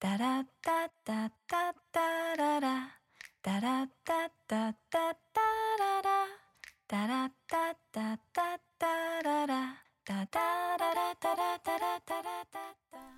ダラッタッタッタッタララ。ダラッタッタッタッタララ。ダラッタッタッタッタララ。ダララダラダラダラダラ。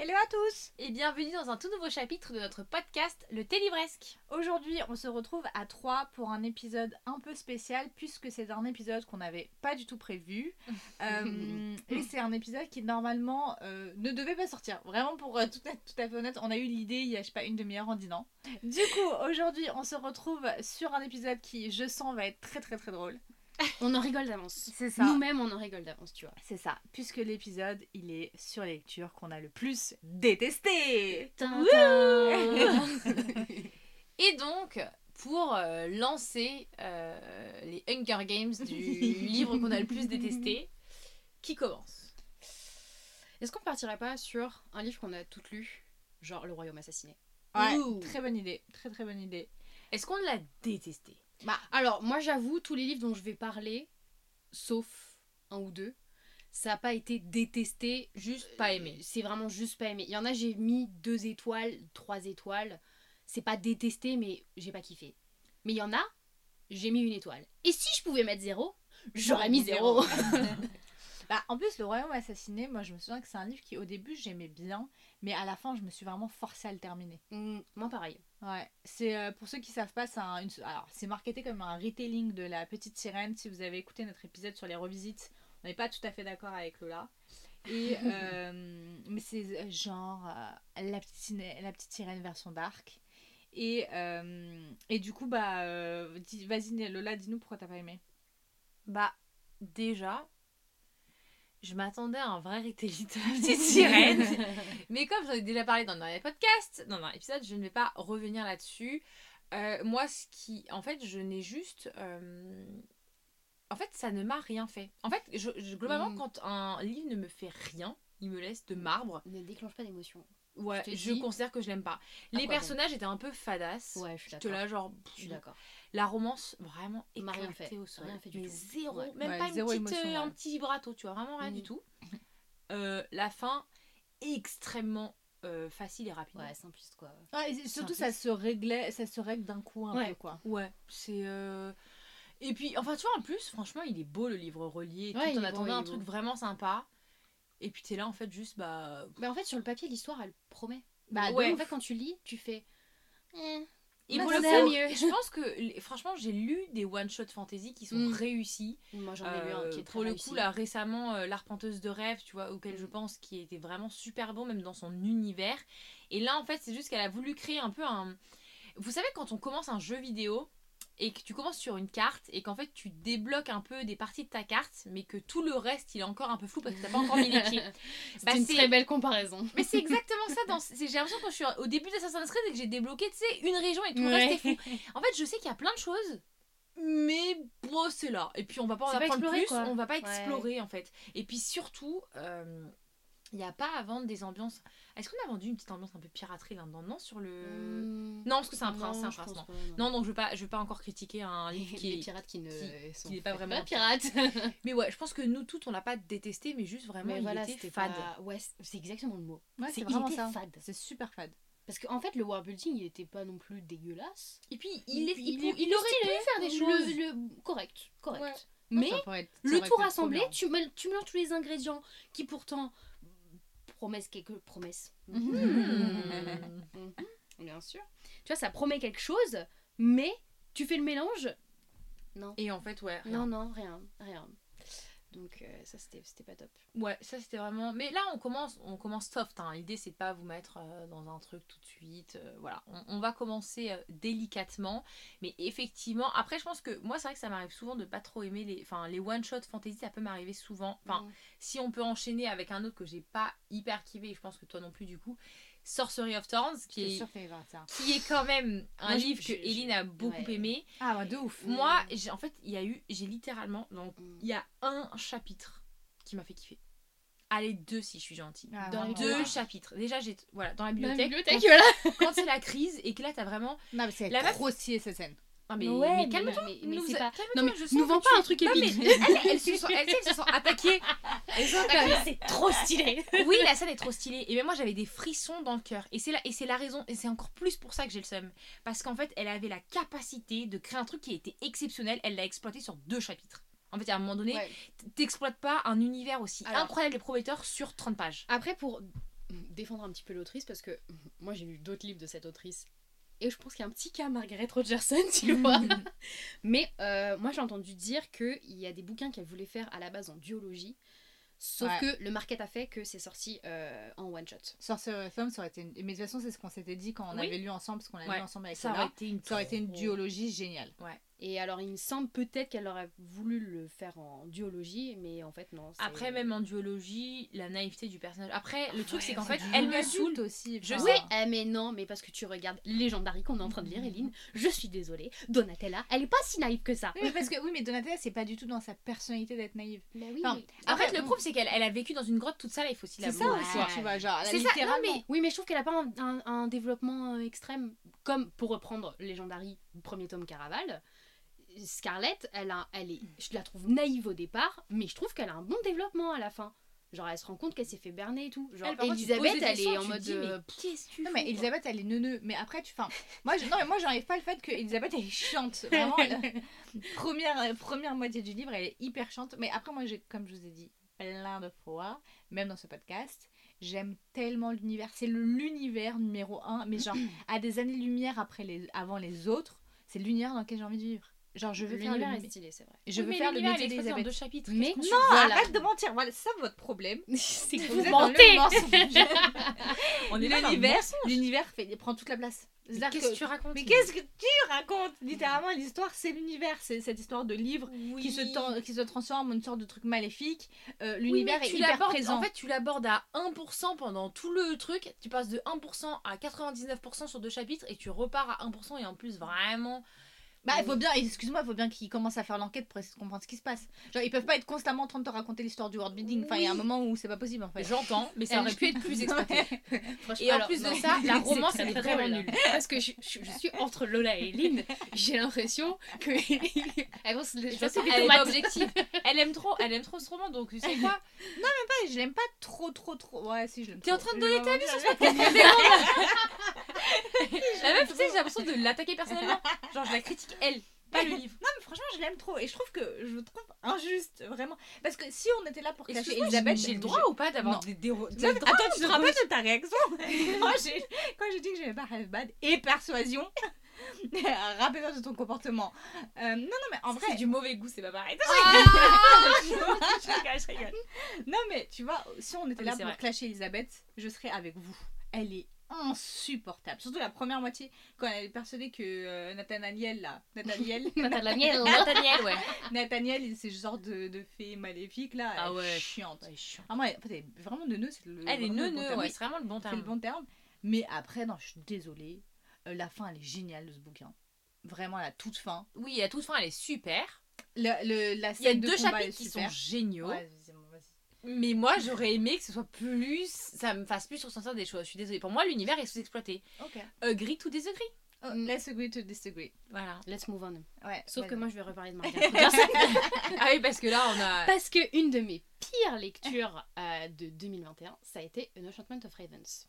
Hello à tous Et bienvenue dans un tout nouveau chapitre de notre podcast Le Thé Livresque. Aujourd'hui on se retrouve à 3 pour un épisode un peu spécial puisque c'est un épisode qu'on n'avait pas du tout prévu. Euh, et c'est un épisode qui normalement euh, ne devait pas sortir. Vraiment pour euh, tout être tout à fait honnête, on a eu l'idée il y a je sais pas une demi-heure en dînant. Du coup aujourd'hui on se retrouve sur un épisode qui je sens va être très très très drôle. On en rigole d'avance. C'est ça. Nous-mêmes, on en rigole d'avance, tu vois. C'est ça, puisque l'épisode il est sur les lectures qu'on a le plus détesté. Et donc, pour euh, lancer euh, les Hunger Games du livre qu'on a le plus détesté, qui commence? Est-ce qu'on partirait pas sur un livre qu'on a toutes lu, genre Le Royaume assassiné? Ouais, Ouh. très bonne idée, très très bonne idée. Est-ce qu'on l'a détesté? Alors, moi j'avoue, tous les livres dont je vais parler, sauf un ou deux, ça n'a pas été détesté, Juste pas aimé. Euh, C'est vraiment juste pas aimé. Il y en a, j'ai mis deux étoiles, trois étoiles. C'est pas détesté, mais j'ai pas kiffé. Mais il y en a, j'ai mis une étoile. Et si je pouvais mettre zéro, j'aurais mis zéro. Bah, en plus, Le Royaume Assassiné, moi je me souviens que c'est un livre qui au début j'aimais bien, mais à la fin je me suis vraiment forcée à le terminer. Mm, moi pareil. Ouais, c'est euh, pour ceux qui savent pas, c'est un, une- alors c'est marketé comme un retelling de La Petite Sirène. Si vous avez écouté notre épisode sur les revisites, on n'est pas tout à fait d'accord avec Lola. Et euh, mais c'est euh, genre euh, la, petite, la Petite Sirène version dark. Et, et du coup, bah, dis- vas-y Lola, dis-nous pourquoi t'as pas aimé. Bah, déjà, je m'attendais à un vrai la petite sirène. Mais comme j'en ai déjà parlé dans un podcast, dans un épisode, je ne vais pas revenir là-dessus. Euh, moi, ce qui. En fait, je n'ai juste. euh, En fait, ça ne m'a rien fait. En fait, je, je- globalement, Mm. quand un livre ne me fait rien, il me laisse de marbre. Ne déclenche pas d'émotion. Ouais, Je je dis- considère que je l'aime pas. Les personnages étaient un peu fadasses. Ouais, je suis d'accord. là, genre. Je suis d'accord. La romance, vraiment éclatée fait. au sol. Rien fait du Mais tout. zéro, Ouais. même Ouais, pas une zéro petite, émotion, euh, ouais. un petit vibrato, tu vois, vraiment rien du tout. Euh, la fin, extrêmement euh, facile et rapide. Ouais, simpliste quoi. Ouais, et surtout ça se réglait, ça se règle d'un coup un Ouais. peu quoi. Ouais, c'est. euh, Et puis, enfin, tu vois, en plus, franchement, il est beau le livre relié. et Ouais, tout. attendais il un truc beau. vraiment sympa. Et puis t'es là, en fait, juste, bah. Mais en fait, sur le papier, l'histoire, elle promet. Bah, Ouais. En fait, quand tu lis, tu fais. Eh, Et Bah, pour le coup, mieux. je pense que, franchement, j'ai lu des one-shot fantasy qui sont Mm. réussis. Moi, j'en ai lu un Euh, qui est très pour le réussi. coup, là, récemment, euh, L'Arpenteuse de rêve, tu vois, auquel je Mm. pense qui était vraiment super bon, même dans son univers. Et là, en fait, c'est juste qu'elle a voulu créer un peu un. Vous savez, quand on commence un jeu vidéo et que tu commences sur une carte et qu'en fait tu débloques un peu des parties de ta carte, mais que tout le reste il est encore un peu flou parce que t'as pas encore mis les pieds. C'est Bah, une très belle comparaison. Mais c'est exactement ça. Dans... J'ai l'impression quand je suis au début d'Assassin's Creed et que j'ai débloqué, tu sais, une région et tout le reste est fou. En fait, je sais qu'il y a plein de choses, mais bon, c'est là. Et puis on va pas en pas apprendre exploré, plus, quoi. on va pas Ouais. explorer en fait. Et puis surtout, euh, il n'y a pas à vendre des ambiances. Est-ce qu'on a vendu une petite ambiance un peu piraterie là-dedans Non, sur le. Hmm. Non, parce que c'est un prince, un prince. Non. donc je vais je vais pas encore critiquer un livre qui Les est. pirates qui ne qui- sont qui n'est pas vraiment pirates. Mais ouais, je pense que nous toutes, on l'a pas détesté, mais juste vraiment, Mais il voilà, était c'était fade. pas- Ouais, c'est- exactement le mot. Ouais, C'est- il vraiment était ça. fade. C'est super fade. Parce qu'en fait, le world building, il était pas non plus dégueulasse. Et puis il, il, il, il il aurait pu faire des choses. le- correct, correct. Ouais. Mais être- le tout rassemblé, tu, tu mélanges tous les ingrédients qui pourtant promettent quelque promesse. Hmm. Bien sûr. Tu vois, ça promet quelque chose, mais tu fais le mélange. Non. Et en fait, ouais. rien. Non, non, rien, rien. Donc euh, ça, c'était c'était pas top. Ouais, ça c'était vraiment. Mais là, on commence, on commence soft. hein. L'idée, c'est pas vous mettre euh, dans un truc tout de suite. euh, voilà, on, on va commencer délicatement. Mais effectivement, après, je pense que moi, c'est vrai que ça m'arrive souvent de pas trop aimer les, enfin, les one shot fantasy. Ça peut m'arriver souvent. Enfin, si on peut enchaîner avec un autre que j'ai pas hyper kiffé, je pense que toi non plus du coup, Sorcery of Thorns, qui est, ça. qui est quand même un Moi, je- livre que je- a beaucoup ouais. aimé. Ah, bah, de ouf. Moi, en fait, il y a eu, j'ai littéralement, Mm. il y a un chapitre qui m'a fait kiffer. Allez, deux si je suis gentille. Ah, Dans vraiment. deux chapitres. Déjà, j'ai voilà dans la Dans la bibliothèque. bibliothèque, quand, voilà. quand c'est la crise et que là t'as vraiment. Non, mais c'est stylé cette scène. Non mais, Ouais, mais mais- calme-toi. nous pas- Non mais nous vends tu- pas un truc Non, mais épique. elles, elles se sont, elles, elles se sont attaquées. Elles sont attaquées. c'est trop stylé. Oui, la scène est trop stylée. Et même moi, j'avais des frissons dans le cœur. Et c'est la, et c'est la raison, et c'est encore plus pour ça que j'ai le seum. Parce qu'en fait, elle avait la capacité de créer un truc qui était exceptionnel. Elle l'a exploité sur deux chapitres. En fait, à un moment donné, Ouais. t'exploites pas un univers aussi Alors- incroyable et prometteur sur 30 pages. Après, pour défendre un petit peu l'autrice, parce que moi j'ai lu d'autres livres de cette autrice, et je pense qu'il y a un petit cas Margaret Rogerson, tu vois. Mais euh, moi j'ai entendu dire qu'il y a des bouquins qu'elle voulait faire à la base en duologie, sauf Ouais. que le market a fait que c'est sorti euh, en one shot. Sorcerer Thorns, ça aurait été une... Mais de toute façon, c'est ce qu'on s'était dit quand on Oui. avait lu ensemble, parce qu'on l'a Ouais. lu ensemble avec Ça aurait été une, Ça aurait été une duologie géniale. Et alors il me semble peut-être qu'elle aurait voulu le faire en duologie, mais en fait non. Après, même en duologie, la naïveté du personnage. Après, le truc, c'est qu'en fait, elle me saoule. aussi. Je Oui, eh, mais non, mais parce que tu regardes Légendary qu'on est en train de lire, Eline. Je suis désolée, Donatella, elle est pas si naïve que ça. Oui, mais parce que oui, mais Donatella, c'est pas du tout dans sa personnalité d'être naïve. Bah oui, Enfin, mais- En fait, Après, le problème, c'est qu'elle elle a vécu dans une grotte toute seule, il faut aussi C'est ça l'avouer. aussi, Ouais. tu vois, genre, C'est ça, non, littéralement- mais- Oui, mais je trouve qu'elle a pas un, un- un développement euh, extrême. Comme pour reprendre Legendary, premier tome Caraval, Scarlett, elle, a, elle est, je la trouve naïve au départ, mais je trouve qu'elle a un bon développement à la fin. Genre, elle se rend compte qu'elle s'est fait berner et tout. Genre, Elle, Elisabeth, elle questions, est en mode. dis, mais euh, qu'est-ce que tu Non mais Elisabeth elle est neuneu mais après tu enfin moi je, non mais moi j'arrive pas le fait que Elisabeth elle est chiante vraiment première euh, première moitié du livre elle est hyper chiante mais après moi j'ai comme je vous ai dit plein de fois même dans ce podcast j'aime tellement l'univers c'est le- l'univers numéro un mais genre à des années lumière après les avant les autres c'est l'univers dans lequel j'ai envie de vivre genre je veux faire le L'univers est stylé, c'est vrai. je Oui, veux mais faire le métier d'Elisabeth deux chapitres. Mais voilà. arrête de mentir voilà c'est ça votre problème c'est que Vous mentez. On est l'univers l'univers fait prend toute la place Qu'est-ce que- tu racontes Mais qu'est-ce que tu racontes? Littéralement, l'histoire, c'est l'univers. C'est cette histoire de livre qui, se qui se transforme en une sorte de truc maléfique. Euh, l'univers est hyper présent. En fait, tu l'abordes à 1% pendant tout le truc. Tu passes de 1% à 99% sur deux chapitres et tu repars à 1% et en plus vraiment. Bah, il faut bien, excuse-moi, il faut bien qu'ils commencent à faire l'enquête pour essayer de comprendre ce qui se passe. Genre, ils peuvent pas être constamment en train de te raconter l'histoire du world building. Enfin, il y a un moment où c'est pas possible en fait. J'entends, mais ça aurait pu être plus exploité. Franchement, Et en plus de non. ça, la romance, est vraiment nulle. Parce que je, suis entre Lola et Eline, j'ai l'impression que. Elle pense elle est pas objective. Elle aime trop, elle aime trop ce roman, donc tu sais quoi? Ouais, je l'aime pas trop, trop, trop. Ouais, si, je l'aime T'es en train de donner ta vie sur ce La meuf, tu sais, j'ai l'impression de l'attaquer personnellement. Genre, je la critique elle, pas le livre. Non, mais franchement, je l'aime trop. Et je trouve que je trouve injuste, vraiment. Parce que si on était là pour cacher Elisabeth, j'ai le droit ou pas d'avoir des, des, Non, mais attends, tu te rappelles de ta réaction Quand j'ai dit que j'aimais pas Half Bad et Persuasion, rappelle-toi de ton comportement. Euh, non, non, mais en vrai. C'est du mauvais goût, c'est pas pareil. je rigole, je rigole. Non, mais tu vois, si on était Oui, là pour clasher Elisabeth, je serais avec vous. Elle est insupportable. Surtout la première moitié, quand elle est persuadée que euh, Nathaniel, là, Nathaniel, Nathaniel. Nathaniel, ouais. Nathaniel, c'est ce genre de, de fée maléfique, là, Ah elle est ouais. chiante. Ouais, chiant. Ah, moi, en fait, elle est vraiment neuneux, c'est le. Elle est le bon ouais, c'est vraiment le bon C'est le terme. bon terme. Mais après, non, je suis désolée. euh, la fin, elle est géniale de ce bouquin. Vraiment, la toute fin. Oui, à toute fin, elle est super. Le, le- la Il y a de deux chapitres est qui sont géniaux. Ouais. Mais moi, j'aurais aimé que ce soit plus. Ça me fasse plus ressentir des choses. Je suis désolée. Pour moi, l'univers est sous-exploité. Ok. Agree to disagree. Oh, Mm. let's agree to disagree. Voilà. Let's move on. Ouais. Sauf que moi, je vais reparler de Rogerson. Ah oui, parce que là, on a. Parce que une de mes pires lectures euh, de 2021, ça a été An Enchantment of Ravens.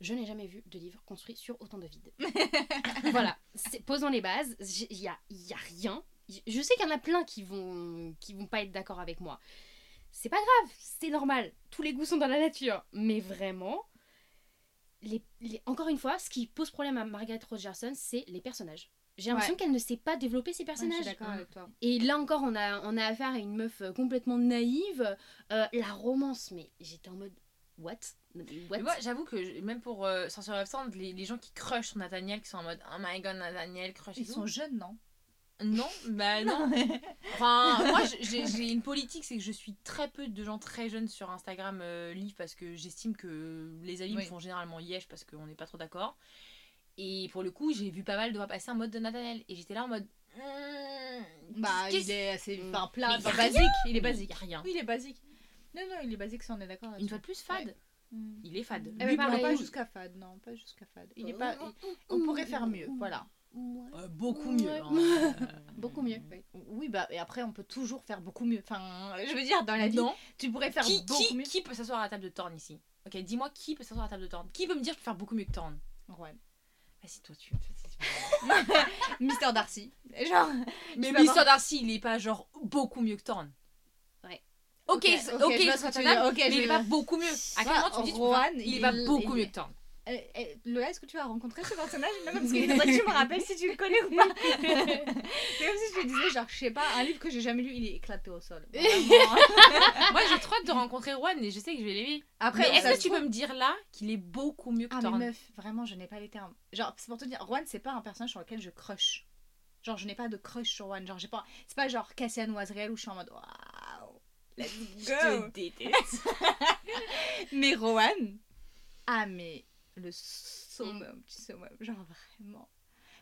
Je n'ai jamais vu de livre construit sur autant de vide. voilà, posons les bases. Il y a, y a rien. Je sais qu'il y en a plein qui vont, qui vont pas être d'accord avec moi. C'est pas grave, c'est normal. Tous les goûts sont dans la nature. Mais vraiment, les, les- encore une fois, ce qui pose problème à Margaret Rogerson, c'est les personnages. J'ai l'impression Ouais. qu'elle ne sait pas développer ses Ouais, je personnages. suis d'accord avec toi. Et là encore, on a, on a affaire à une meuf euh, complètement naïve. Euh, la romance, mais j'étais en mode what, what? Mais moi, j'avoue que même pour euh, Sorcerer of Sand, les, les gens qui crushent sur Nathaniel, qui sont en mode Oh my god, Nathaniel, crush. Ils sont jeunes, non? Non, bah non. Enfin, moi, j'ai une politique, c'est que je suis très peu de gens très jeunes sur Instagram euh, live parce que j'estime que les amis me font généralement yesh parce qu'on n'est pas trop d'accord. Et pour le coup, j'ai vu pas mal de passer en mode de Nathaniel. Et j'étais là en mode. hmm, Bah, il est assez. Enfin, plat, basique. Il est basique. a rien. Oui, il est basique. Non, non, il est basique, ça, on est d'accord. Une fois de plus, fade. Mm. Il est fade. Eh ben, pareil. pas jusqu'à fade, non, pas jusqu'à fade. Il est pas. il- On pourrait faire mieux, voilà. Ouais. Euh, beaucoup Ouais. mieux. hein. Beaucoup mieux. Oui. Oui, bah, et après, on peut toujours faire beaucoup mieux. Enfin, je veux dire, dans la vie, Non. tu pourrais faire Qui, beaucoup qui, mieux. qui peut s'asseoir à la table de Thorn ici? Ok, dis-moi qui peut s'asseoir à la table de Thorn Qui peut me dire que je peux faire beaucoup mieux que Thorn Ouais. Vas-y, toi, tu. Mister Darcy. Genre. Mais Mr. Darcy, il est pas genre beaucoup mieux que Thorn. Ouais. Ok, Ok, ok, ok, je vois c'est ce que tu veux raisonnable, dire. Ok, mais je il est pas beaucoup mieux. À quel moment tu me dis tu peux faire- il est il- pas il- beaucoup il- mieux que Thorn Euh, euh, Lola, est-ce que tu as rencontré ce personnage? Non, parce qu'il faudrait que tu me rappelles si tu le connais ou pas. C'est comme si je te disais, genre, je sais pas, un livre que j'ai jamais lu, il est éclaté au sol. Moi, j'ai trop hâte de rencontrer Rowan et je sais que je vais l'aimer. Après, est-ce que tu trouve- peux me dire là qu'il est beaucoup mieux que Ah, mais meuf, vraiment, je n'ai pas les termes. Genre, c'est pour te dire, Juan, c'est pas un personnage sur lequel je crush. Genre, je n'ai pas de crush sur Juan. Genre, j'ai pas. C'est pas genre Cassian ou où je suis en mode waouh, let's Je go. te déteste. Mais Rowan, ah, mais le summum, du summum, genre vraiment.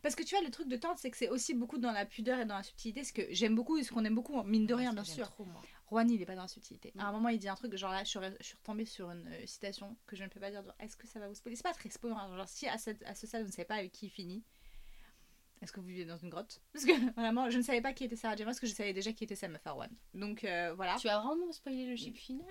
Parce que tu vois, le truc de Thorne, c'est que c'est aussi beaucoup dans la pudeur et dans la subtilité. Ce que j'aime beaucoup et ce qu'on aime beaucoup, mine de rien, bien sûr. Trop, moi. Rowan, il est pas dans la subtilité. À un Mm. moment, il dit un truc, genre là, je suis, re- je suis retombée sur une euh, citation que je ne peux pas dire. Est-ce que ça va vous spoiler? C'est pas très spoiler. hein, Genre, si à, cette- à ce stade, vous ne savez pas avec qui il finit, est-ce que vous vivez dans une grotte? Parce que vraiment, je ne savais pas qui était Sarah J. Parce que je savais déjà qui était Sam Rowan. Donc euh, voilà. Tu as vraiment spoilé le chip final?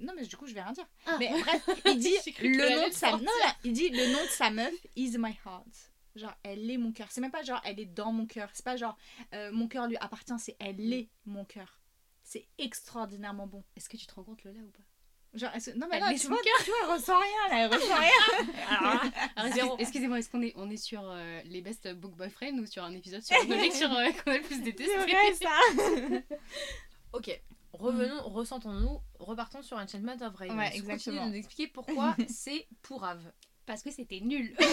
Non, mais du coup, je vais rien dire. Ah. Mais bref, il dit le nom de sa non, là, il dit le nom de sa meuf is my heart. Genre elle est mon cœur. C'est même pas genre elle est dans mon cœur. C'est pas genre euh, mon cœur lui appartient. C'est elle est mon cœur. C'est extraordinairement bon. Est-ce que tu te rends compte Lola ou pas? Genre non mais Elle est tu vois, tu vois, elle ressent rien là, elle ressent rien. Là, Excusez-moi, est-ce qu'on est, on est sur euh, les best book boyfriend ou sur un épisode sur une lecture euh, qu'on a le plus détesté? C'est vrai ça. Ok, revenons, ressentons-nous, repartons sur Enchantment of Raven. Ouais, Continue exactement. de nous expliquer pourquoi c'est pourrave. Parce que c'était nul.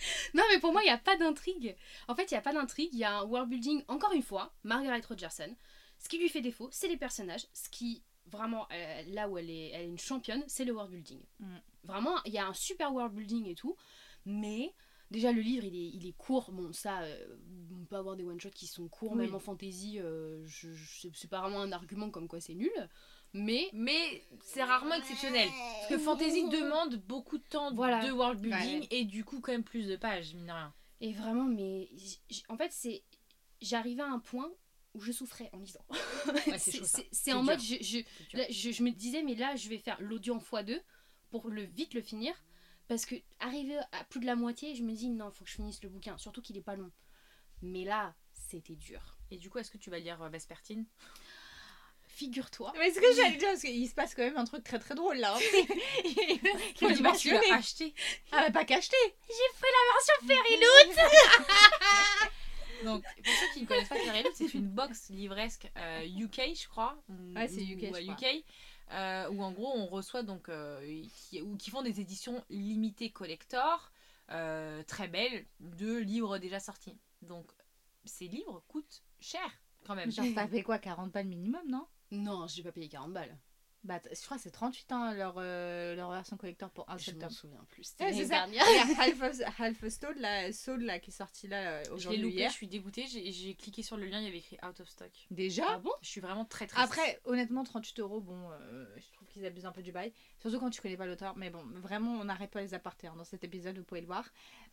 non, mais pour moi, il n'y a pas d'intrigue. En fait, il n'y a pas d'intrigue. Il y a un world building, encore une fois, Margaret Rogerson. Ce qui lui fait défaut, c'est les personnages. Ce qui, vraiment, euh, là où elle est, elle est une championne, c'est le world building. Mm. Vraiment, il y a un super world building et tout. Mais. Déjà, le livre, il est, il est court. Bon, ça, euh, on peut avoir des one-shots qui sont courts, Oui. même en fantasy. euh, je, je- c'est- pas vraiment un argument comme quoi c'est nul. Mais Mais c'est rarement exceptionnel. Parce que Fantasy demande beaucoup de temps Voilà. de world building Ouais. et du coup quand même plus de pages, mine de rien. Et vraiment, mais en fait, c'est j'arrivais à un point où je souffrais en lisant. c'est c'est chaud, ça. c'est- C'est c'est en dur. mode, je, je, dur. là, je, je me disais, mais là, je vais faire l'audio en x2 pour le vite le finir. Parce que arrivé à plus de la moitié, je me dis, non, faut que je finisse le bouquin. Surtout qu'il est pas long. Mais là, c'était dur. Et du coup, est-ce que tu vas lire euh, Vespertine? Figure-toi. Mais ce que j'allais dire parce qu'il se passe quand même un truc très très drôle là. hein. Il faut le tu l'as acheté. Ah mais pas qu'acheter. Donc, pour ceux qui ne connaissent pas Fairy Loot, c'est une box livresque euh, UK, je crois. ou- Ouais, c'est ou- UK, ouais, je crois. UK euh, où en gros on reçoit donc euh, qui, ou qui font des éditions limitées collector euh, très belles de livres déjà sortis. Donc ces livres coûtent cher quand même. Genre t'as fait quoi 40 balles minimum non? Non, j'ai pas payé 40 balles. Bah je crois que c'est 38 ans leur, euh, leur version collector pour un Je seul m'en tome. souviens plus. C'était Ouais, l'année c'est ça. dernière. Il y a Half of, Half of Stone, là, Soul là, qui est sorti là euh, Je l'ai aujourd'hui ou loupé, hier. je suis dégoûtée. J'ai j'ai cliqué sur le lien, il y avait écrit out of stock. Déjà Ah bon? Je suis vraiment très triste. Après, honnêtement, 38 euros, bon, euh, je trouve qu'ils abusent un peu du bail. Surtout quand tu connais pas l'auteur. Mais bon, vraiment, on n'arrête pas les apartés hein, dans cet épisode, vous pouvez le voir.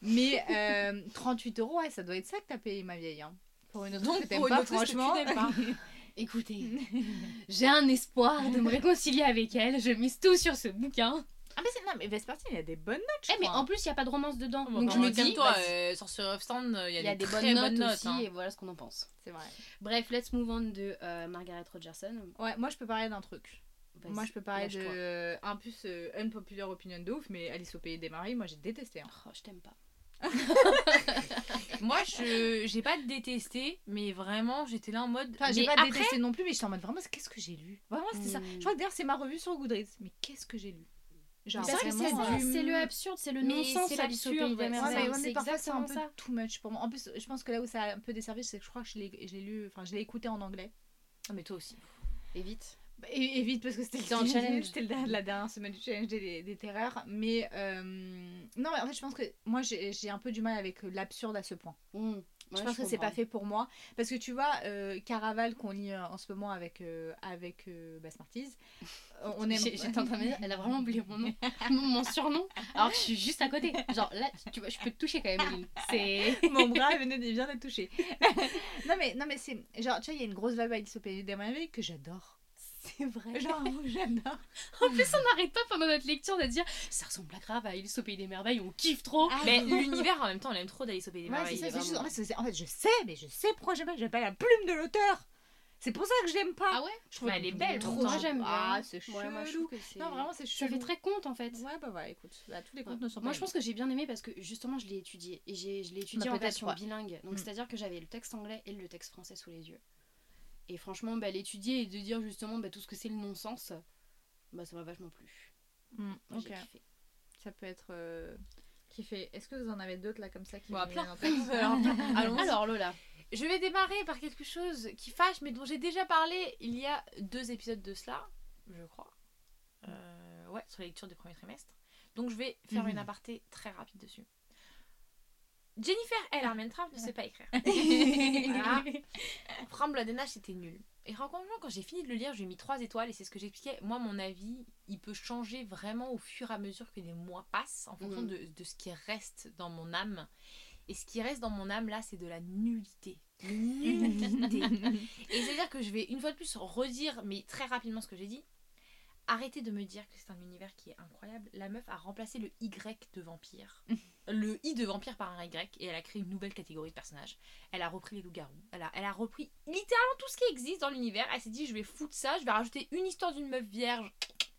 Mais euh, 38 euros, ouais, ça doit être ça que t'as payé, ma vieille. Hein. Pour une autre Donc, que t'aimes pour une pas, autrice que tu franchement. n'aimes pas. Écoutez, j'ai un espoir de me réconcilier avec elle. Je mise tout sur ce bouquin. ah, mais c'est- non, mais Vespertine, il y a des bonnes notes, je Eh, mais crois. en plus, il n'y a pas de romance dedans. Bon, Donc bah, je me dis, calme-toi, bah, euh, Sorcerer of Sand, il y a, il y a des, des très bonnes notes, bonnes notes. aussi, hein. et voilà ce qu'on en pense. C'est vrai. Bref, let's move on de euh, Margaret Rogerson. Ouais, moi, je peux parler d'un truc. Moi, je peux parler de un plus euh, unpopular opinion de ouf, mais Alice au pays des maris, moi j'ai détesté. hein. Oh, je t'aime pas. Moi, je j'ai pas détesté, mais vraiment, j'étais là en mode. Enfin, j'ai mais pas après, détesté non plus, mais j'étais en mode vraiment, qu'est-ce que j'ai lu? Vraiment, c'était ça. Je crois que d'ailleurs, c'est ma revue sur Goodreads. Mais qu'est-ce que j'ai lu? Genre, Parce que c'est vraiment, ça, euh, c'est le absurde, c'est le Mais non-sens, c'est Alice au l'absurde, pays des ouais, Ouais, merveilles. mais, ouais, mais c'est parfois c'est un peu exactement ça. too much pour moi. En plus, je pense que là où ça a un peu desservi, c'est que je crois que je l'ai je l'ai lu, enfin, je l'ai écouté en anglais. Ah, mais toi aussi. Et vite. Bah, Et, et vite parce que c'était en challenge. C'était la, dernière semaine du challenge des, des terreurs. Mais euh, non, mais en fait, je pense que moi j'ai j'ai un peu du mal avec l'absurde à ce point. Mmh. je pense que c'est pas fait pour moi. Parce que tu vois, euh, Caraval qu'on lit euh, en ce moment avec, euh, avec euh, bah, Smarties, euh, on aime. J'étais en train de me dire, elle a vraiment oublié mon nom, mon, mon surnom, alors que je suis juste à côté. Genre là, tu vois, je peux te toucher quand même. C'est. Mon bras venait de vient d'être touché. non mais non mais c'est genre tu vois il y a une grosse vibe Alice au pays des merveilles que j'adore. C'est vrai. Genre j'adore. En plus, on n'arrête pas pendant notre lecture de dire ça ressemble à grave à Alice au pays des merveilles, on kiffe trop. Mais l'univers en même temps, on aime trop d'Alice au pays des Ouais, merveilles. ça, juste- en, fait, c'est- en fait, je sais, mais je sais pourquoi j'aime pas, j'aime pas la plume de l'auteur. C'est pour ça que je l'aime pas. Ah ouais je trouve Mais elle est belle, trop. Moi j'aime bien. Ah, c'est chelou. Ouais, moi, je que. Non, vraiment, c'est Ça chelou. fait très conte en fait. Ouais, bah voilà, écoute, bah, tous les Ouais. contes ne sont Moi pas je pense que j'ai bien aimé parce que justement je l'ai étudié et je l'ai étudié Bah, en version bilingue. Donc Mm. c'est-à-dire que j'avais le texte anglais et le texte français sous les yeux. Et franchement, bah, l'étudier et de dire justement bah, tout ce que c'est le non-sens, bah ça m'a vachement plu. Moi, ok, kiffé. ça peut être euh, kiffé. Est-ce que vous en avez d'autres là comme ça qui vous plein. en Alors. Alors Lola, Je vais démarrer par quelque chose qui fâche, mais dont j'ai déjà parlé il y a deux épisodes de cela, je crois. Euh, ouais, sur la lecture du premier trimestre. Donc je vais faire Mhm. une aparté très rapide dessus. Jennifer L. Armentrout ne sait pas écrire. Voilà. Fram Blood and Ash, c'était nul. Et franchement, quand j'ai fini de le lire, j'ai mis 3 étoiles et c'est ce que j'expliquais. Moi, mon avis, il peut changer vraiment au fur et à mesure que les mois passent en fonction Mhm. de, de ce qui reste dans mon âme. Et ce qui reste dans mon âme là, c'est de la nullité. Nullité. et c'est-à-dire que je vais une fois de plus redire, mais très rapidement, ce que j'ai dit. Arrêtez de me dire que c'est un univers qui est incroyable. La meuf a remplacé le Y de vampire. le I de vampire par un Y et elle a créé une nouvelle catégorie de personnages. Elle a repris les loups-garous. Elle a, elle a repris littéralement tout ce qui existe dans l'univers. Elle s'est dit, je vais foutre ça, je vais rajouter une histoire d'une meuf vierge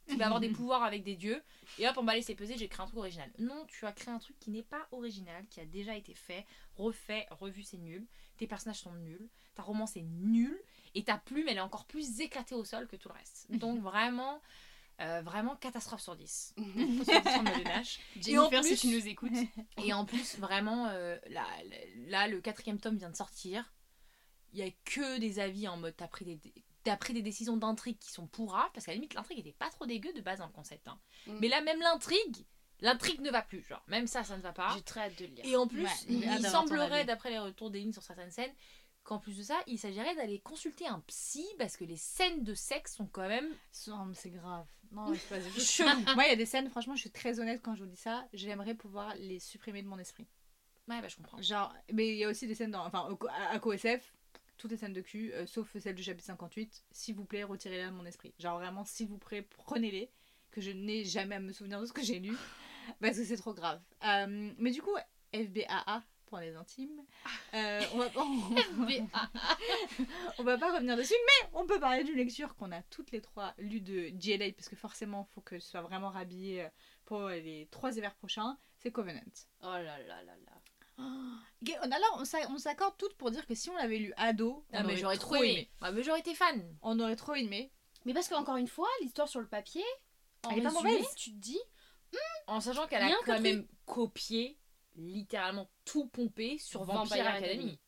qui va avoir des pouvoirs avec des dieux. Et hop, on va laisser peser, j'ai créé un truc original. Non, tu as créé un truc qui n'est pas original, qui a déjà été fait, refait, revu, c'est nul. Tes personnages sont nuls. Ta romance est nulle. Et ta plume, elle est encore plus éclatée au sol que tout le reste. Donc vraiment, euh, vraiment catastrophe sur 10. Sur 10 sur Mode Nash. Jennifer, plus- si tu nous écoutes. Et en plus, vraiment, euh, là, là, le quatrième tome vient de sortir. Il y a que des avis en mode t'as pris des, t'as pris des décisions d'intrigue qui sont pourraves, parce qu'à la limite, l'intrigue était pas trop dégueu de base dans le concept. hein. Mm. Mais là, même l'intrigue, l'intrigue ne va plus. Genre, même ça, ça ne va pas. J'ai très hâte de le lire. Et en plus, Ouais, il, hâte il semblerait, d'après les retours des lignes sur certaines scènes, qu'en plus de ça, il s'agirait d'aller consulter un psy parce que les scènes de sexe sont quand même mais c'est grave. Non, pas chelou. Moi, il y a des scènes, franchement, je suis très honnête quand je vous dis ça. J'aimerais pouvoir les supprimer de mon esprit. Ouais, bah je comprends. Genre, mais il y a aussi des scènes dans. Enfin, à CoSF, toutes les scènes de cul, euh, sauf celle du chapitre 58, s'il vous plaît, retirez-les de mon esprit. Genre, vraiment, s'il vous plaît, prenez-les, que je n'ai jamais à me souvenir de ce que j'ai lu, parce que c'est trop grave. Euh, mais du coup, FBAA, pour les intimes, euh, on, va, on, Mais- ah, on va pas revenir dessus, mais on peut parler d'une lecture qu'on a toutes les trois lue de GLA, parce que forcément, il faut que je sois vraiment rhabillée euh, pour les trois hivers prochains, c'est Covenant. Oh là là là là. Ok, on, a là, on s'a- on s'accorde toutes pour dire que si on l'avait lu ado, on Ah, mais aurait j'aurais trop aimé. aimé. Ouais, mais j'aurais été fan. On aurait trop aimé. Mais parce qu'encore une fois, l'histoire sur le papier, en Elle est pas résumé, mauvaise. tu te dis, En sachant qu'elle a quand même copié littéralement tout pompé sur Vampire, Vampire Academy. Academy.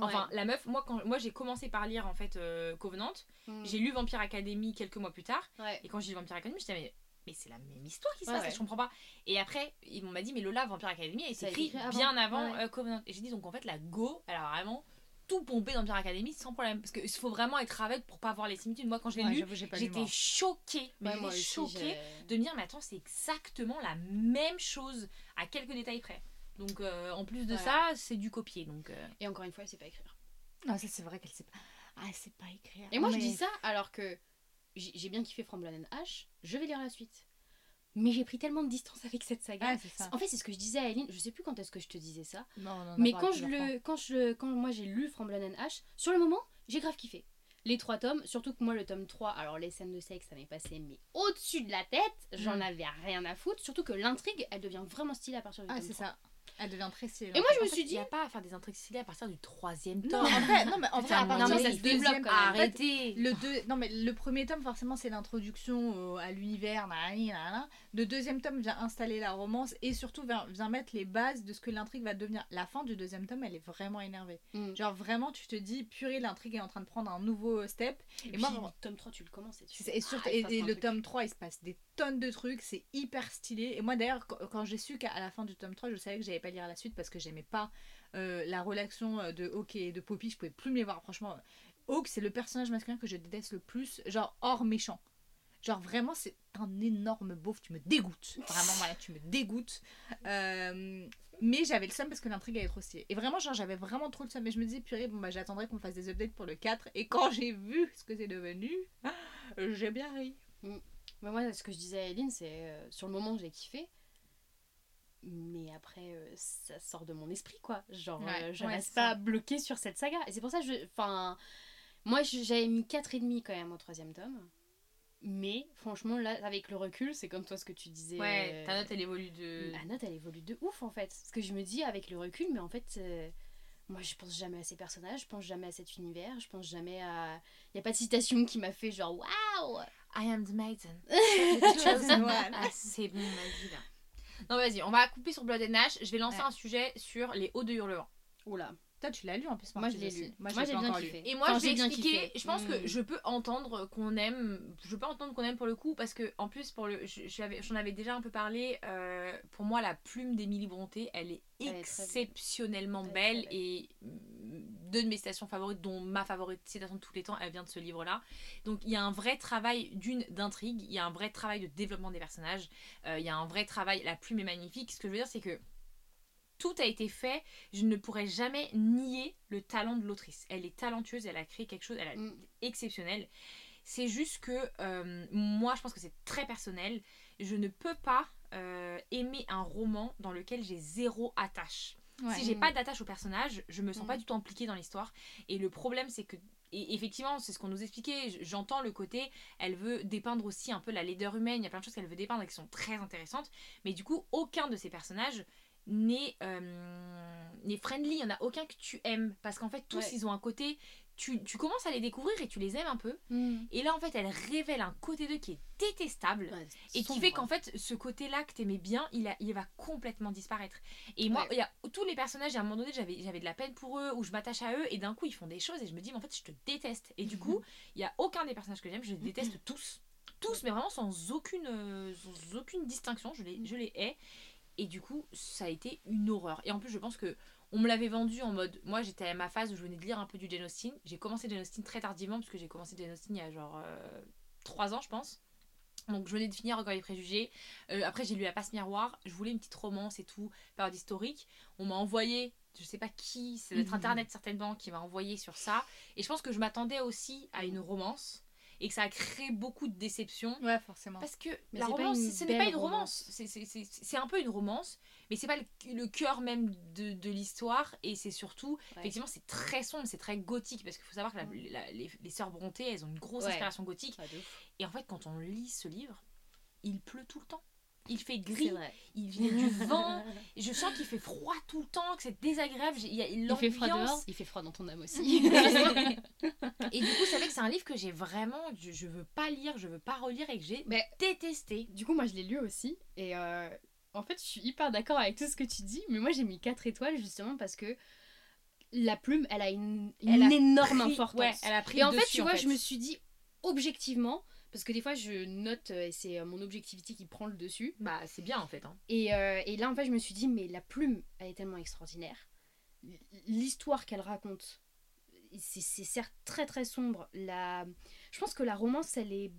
Enfin, la meuf, moi, quand moi j'ai commencé par lire en fait euh, Covenant, Ouais. j'ai lu Vampire Academy quelques mois plus tard, Ouais. et quand j'ai lu Vampire Academy, j'étais mais, mais c'est la même histoire qui se Ouais, passe, je comprends pas. Et après, ils m'ont dit, mais Lola, Vampire Academy, elle s'est écrit été écrit bien avant. euh, Covenant. Et j'ai dit, donc en fait, la Go, elle a vraiment tout pompé dans Vampire Academy sans problème. Parce qu'il faut vraiment être aveugle pour pas voir les similitudes. Moi, quand je l'ai lu, j'étais choquée, mais choquée de me dire mais attends c'est exactement la même chose à quelques détails près donc euh, en plus de ça c'est du copier donc euh, Et encore une fois, elle sait pas écrire. Non, ça c'est vrai qu'elle sait pas. Ah, elle sait pas écrire. Et moi, Mais- je dis ça alors que j'ai bien kiffé From Blood and Ash, je vais lire la suite. Mais j'ai pris tellement de distance avec cette saga. Ah, c'est ça. En fait, c'est ce que je disais à Eline, je sais plus quand est-ce que je te disais ça, Non, on en a mais quand je le quand je le- quand moi j'ai lu From Blood and Ash, sur le moment, j'ai grave kiffé. les trois tomes, surtout que moi le tome 3, alors les scènes de sexe ça m'est passé mais au-dessus de la tête, j'en Mm. avais rien à foutre, surtout que l'intrigue elle devient vraiment stylée à partir du Ah, tome c'est 3. ça. Elle devient très stylée. Et moi je me suis Il dit, n'y a pas à faire des intrigues stylées à partir du troisième tome. non, mais en vrai, à partir du deuxième- Arrêtez Le deux, non mais le premier tome forcément c'est l'introduction euh, à l'univers, le deuxième tome vient installer la romance et surtout vient, mettre les bases de ce que l'intrigue va devenir. La fin du deuxième tome elle est vraiment énervée. Mm. Genre vraiment tu te dis purée l'intrigue est en train de prendre un nouveau step. et, moi, le tome 3 tu le commences et surtout, ah, il et, le tome 3 il se passe des tonnes de trucs, c'est hyper stylé. Et moi d'ailleurs quand, j'ai su qu'à la fin du tome 3 je savais que j'allais pas lire la suite parce que j'aimais pas euh, la relation euh, de Hawk et de Poppy, je pouvais plus me les voir franchement. Hawk c'est le personnage masculin que je déteste le plus, genre hors méchant. Genre vraiment c'est un énorme beauf, tu me dégoûtes. Vraiment voilà, tu me dégoûtes. Euh, mais j'avais le seum parce que l'intrigue est trop stylée. Et vraiment genre j'avais vraiment trop le seum. Mais je me disais purée bon bah j'attendrai qu'on fasse des updates pour le 4. Et quand j'ai vu ce que c'est devenu, j'ai bien ri. Mais moi, ce que je disais à Eline, c'est sur le moment, j'ai kiffé. Mais après, euh, ça sort de mon esprit, quoi. Genre, Ouais, euh, je ouais, reste pas bloquée sur cette saga. Et c'est pour ça que je. Enfin. Moi, j'avais mis 4,5 quand même au troisième tome. Mais franchement, là, avec le recul, c'est comme toi ce que tu disais. Ouais, euh, ta note elle évolue de. La note, elle évolue de ouf en fait. Parce que je me dis, avec le recul, mais en fait, euh, moi je pense jamais à ces personnages, je pense jamais à cet univers, je pense jamais à. Il y a pas de citation qui m'a fait genre waouh I am the maiden. chosen one. Ah, c'est bon, vas-y là. Non, vas-y, on va couper sur Blood and Ash. Je vais lancer Ouais. un sujet sur les hauts de Hurlevent. Oula. Toi, tu l'as lu en plus, Moi, je l'ai lu. Moi, j'ai bien encore lu. kiffé. Et moi, Enfin, je vais j'ai kiffé. Je pense Mm. que je peux entendre qu'on aime. Je peux entendre qu'on aime pour le coup parce que en plus pour le, je- j'avais- j'en avais déjà un peu parlé. euh, pour moi, la plume d'Émilie Bronté, elle est Elle exceptionnellement est belle. et mm, deux de mes citations favorites, dont ma favorite citation de tous les temps, elle vient de ce livre-là. Donc il y a un vrai travail d'une d'intrigue, il y a un vrai travail de développement des personnages, euh, il y a un vrai travail. La plume est magnifique. Ce que je veux dire, c'est que tout a été fait. Je ne pourrais jamais nier le talent de l'autrice. Elle est talentueuse, elle a créé quelque chose, elle a Mm. exceptionnel. C'est juste que euh, moi, je pense que c'est très personnel. Je ne peux pas euh, aimer un roman dans lequel j'ai zéro attache. Ouais. Si j'ai Mm. pas d'attache au personnage, je me sens Mm. pas du tout impliquée dans l'histoire. Et le problème, c'est que. Et effectivement, c'est ce qu'on nous expliquait. J'entends le côté, elle veut dépeindre aussi un peu la laideur humaine. Il y a plein de choses qu'elle veut dépeindre et qui sont très intéressantes. Mais du coup, aucun de ces personnages n'est euh, friendly. Il y en a aucun que tu aimes. Parce qu'en fait, tous, Ouais. ils ont un côté. Tu, tu commences à les découvrir et tu les aimes un peu. Mm. Et là, en fait, elle révèle un côté d'eux qui est détestable. Ouais, Et qui fait qu'en fait, ce côté-là que t'aimais bien, il, a, il va complètement disparaître. Et moi, Ouais. il y a tous les personnages, à un moment donné, j'avais, de la peine pour eux, ou je m'attache à eux, et d'un coup, ils font des choses, et je me dis, mais en fait, je te déteste. Et du coup, il y a aucun des personnages que j'aime, je les déteste tous. Tous, mais vraiment sans aucune, euh, sans aucune distinction, je les, je les hais. Et du coup, ça a été une horreur. Et en plus, je pense que on me l'avait vendu en mode. Moi, j'étais à ma phase où je venais de lire un peu du Jane Austen. J'ai commencé Jane Austen très tardivement, parce que j'ai commencé Jane Austen il y a genre 3 ans, je pense. Donc, je venais de finir Recueil et Préjugés. Euh, après, j'ai lu La Passe Miroir. Je voulais une petite romance et tout, période historique. On m'a envoyé, je sais pas qui, c'est notre Mhm. internet certainement qui m'a envoyé sur ça. Et je pense que je m'attendais aussi à une romance. Et que ça a créé beaucoup de déceptions. Ouais, forcément. Parce que Mais la pas romance, ce n'est pas une romance. C'est- un peu une romance, mais c'est pas le, le cœur même de, de l'histoire. Et c'est surtout, Ouais. effectivement, c'est très sombre, c'est très gothique. Parce qu'il faut savoir que la- Mm. la- les, les sœurs Brontë, elles ont une grosse Ouais. inspiration gothique. Ouf. Et en fait, quand on lit ce livre, il pleut tout le temps. Il fait gris, il vient du vent. Je sens qu'il fait froid tout le temps, que c'est désagréable. Il y a Il fait froid dehors, il fait froid dans ton âme aussi. Et du coup, c'est vrai que c'est un livre que j'ai vraiment. Je, je veux pas lire, je veux pas relire et que j'ai Mais- détesté. Du coup, moi, je l'ai lu aussi. Et euh, en fait, je suis hyper d'accord avec tout ce que tu dis. Mais moi, j'ai mis 4 étoiles justement parce que la plume, elle a une, une Elle a énorme pris- importance. ouais, elle a pris et en fait, tu en vois, fait. je me suis dit objectivement, parce que des fois, je note euh, et c'est euh, mon objectivité qui prend le dessus. Bah, c'est bien en fait. Hein. Et, euh, et là, en fait, je me suis dit, mais la plume, elle est tellement extraordinaire. L'histoire qu'elle raconte, c'est c'est certes très très sombre. La... Je pense que la romance, elle est.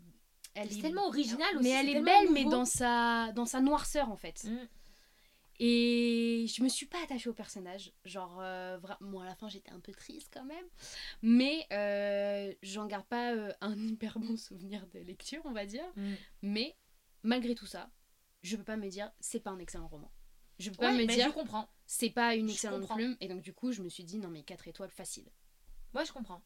Elle C'est est tellement original aussi. mais elle est belle, mais dans sa, dans sa noirceur en fait. Mm. Et je me suis pas attachée au personnage. Genre, euh, moi à la fin j'étais un peu triste quand même. Mais euh, j'en garde pas euh, un hyper bon souvenir de lecture, on va dire. Mm. Mais malgré tout ça, je peux pas me dire c'est pas un excellent roman. Je peux pas me dire je comprends. c'est pas une excellente plume. Et donc du coup, je me suis dit non mais 4 étoiles facile. Ouais, je comprends.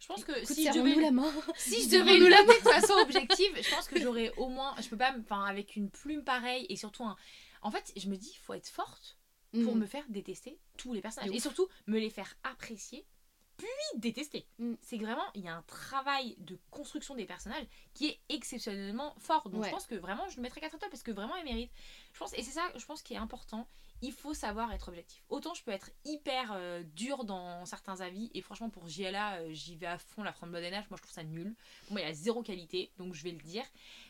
Je pense que Écoute, si je devais la main. si je devais le la noter de façon objective, je pense que j'aurais au moins, je peux pas, enfin avec une plume pareille et surtout un, en fait, je me dis, il faut être forte pour Mm. me faire détester tous les personnages et surtout me les faire apprécier puis détester. Mm. C'est vraiment, il y a un travail de construction des personnages qui est exceptionnellement fort. Donc Ouais. je pense que vraiment, je le mettrais 4 étoiles parce que vraiment, il mérite. Je pense, et c'est ça, je pense, qui est important. Il faut savoir être objectif. Autant je peux être hyper euh, dur dans certains avis, et franchement, pour JLA, euh, j'y vais à fond, la Framboise des Neiges, moi je trouve ça nul. Moi, il y a zéro qualité, donc je vais le dire.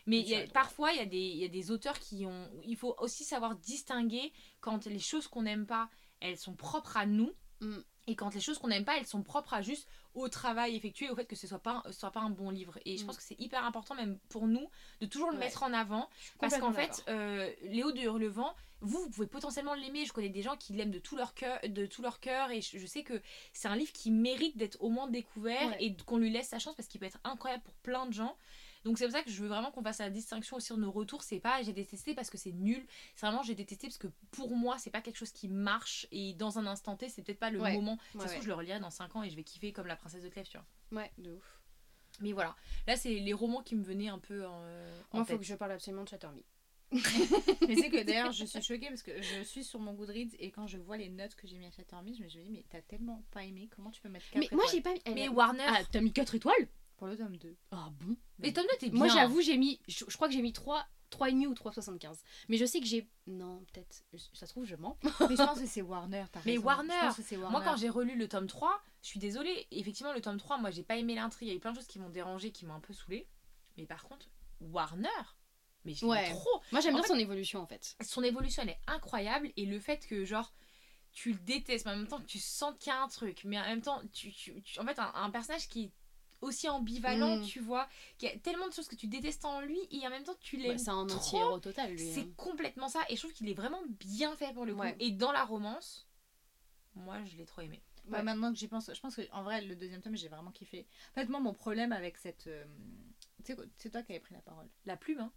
Mais il y a- parfois, il y, a des, il y a des auteurs qui ont. Il faut aussi savoir distinguer quand les choses qu'on n'aime pas, elles sont propres à nous. Mm. Et quand les choses qu'on n'aime pas, elles sont propres à juste au travail effectué, au fait que ce soit pas, ce soit pas un bon livre. Et je Mm. pense que c'est hyper important, même pour nous, de toujours le Ouais. mettre en avant. Parce qu'en fait, euh, Léo de Hurlevent, vous, vous pouvez potentiellement l'aimer. Je connais des gens qui l'aiment de tout leur cœur, de tout leur cœur, et je, je sais que c'est un livre qui mérite d'être au moins découvert Ouais. et qu'on lui laisse sa chance parce qu'il peut être incroyable pour plein de gens. Donc c'est pour ça que je veux vraiment qu'on fasse la distinction aussi sur nos retours. C'est pas j'ai détesté parce que c'est nul. C'est vraiment j'ai détesté parce que pour moi c'est pas quelque chose qui marche et dans un instant T c'est peut-être pas le Ouais. moment. De toute façon ouais. je le relirai dans 5 ans et je vais kiffer comme la princesse de Clèves, tu vois. Ouais, de ouf. Mais voilà, là c'est les romans qui me venaient un peu en, euh, en Moi, faut que je parle absolument de Chattermy. Mais c'est que d'ailleurs, je suis choquée parce que je suis sur mon Goodreads et quand je vois les notes que j'ai mis à Chattermy, je me dis, mais t'as tellement pas aimé, comment tu peux mettre 4 Mais moi, j'ai pas mis. Mais Warner, Ah, t'as mis 4 étoiles? Pour le tome 2. Ah bon? Mais Tom Note est bien. Moi, j'avoue, j'ai mis. Je, je crois que j'ai mis 3. 3,5 ou 3,75. Mais je sais que j'ai. Non, peut-être. Ça se trouve, je mens. Mais je pense que c'est Warner, t'as Mais raison. Warner, Je pense que c'est Warner. Moi, quand j'ai relu le tome 3, je suis désolée. Effectivement, le tome 3, moi, j'ai pas aimé l'intrigue. Il y a eu plein de choses qui m'ont dérangé, qui m'ont un peu saoulé. Mais par contre, Warner, mais je Ouais. trop. Moi, j'aime En bien fait- son évolution en fait. Son évolution, elle est incroyable. Et le fait que, genre, tu le détestes, mais en même temps, tu sens qu'il y a un truc. Mais en même temps, tu, tu- tu- en fait, un, un personnage qui aussi ambivalent, Mm. tu vois, qui a tellement de choses que tu détestes en lui, et en même temps, tu l'aimes. Bah, c'est un trop. anti-héros total, lui. C'est hein. complètement ça. Et je trouve qu'il est vraiment bien fait pour le coup. Ouais. Et dans la romance, moi, je l'ai trop aimé. Bah, maintenant que j'y pense, je pense que en vrai, le deuxième tome, j'ai vraiment kiffé. En fait, moi, mon problème avec cette. euh, tu sais quoi, C'est toi qui avais pris la parole. La plume, hein.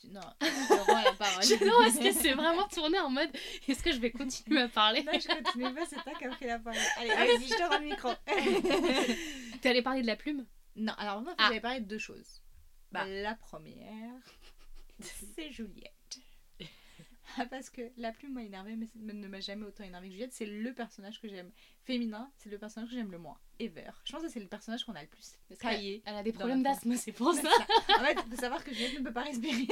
Tu- Non, je rends la parole. Non, est-ce que c'est vraiment tourné en mode est-ce que je vais continuer à parler? Non, je continue pas, c'est toi qui as pris la parole. Allez, Allez-y. vas-y, je te rends le micro. T'es allé parler de la plume? Non, alors moi, Ah. j'avais parlé de deux choses. Bah. La première, c'est Juliette. Ah, Parce que la plume m'a énervée, mais ne m'a jamais autant énervée que Juliette. C'est le personnage que j'aime. Féminin, c'est le personnage que j'aime le moins. Ever. Je pense que c'est le personnage qu'on a le plus taillé. Elle a des problèmes d'asthme, c'est pour ça. en fait, faut savoir que Juliette ne peut pas respirer.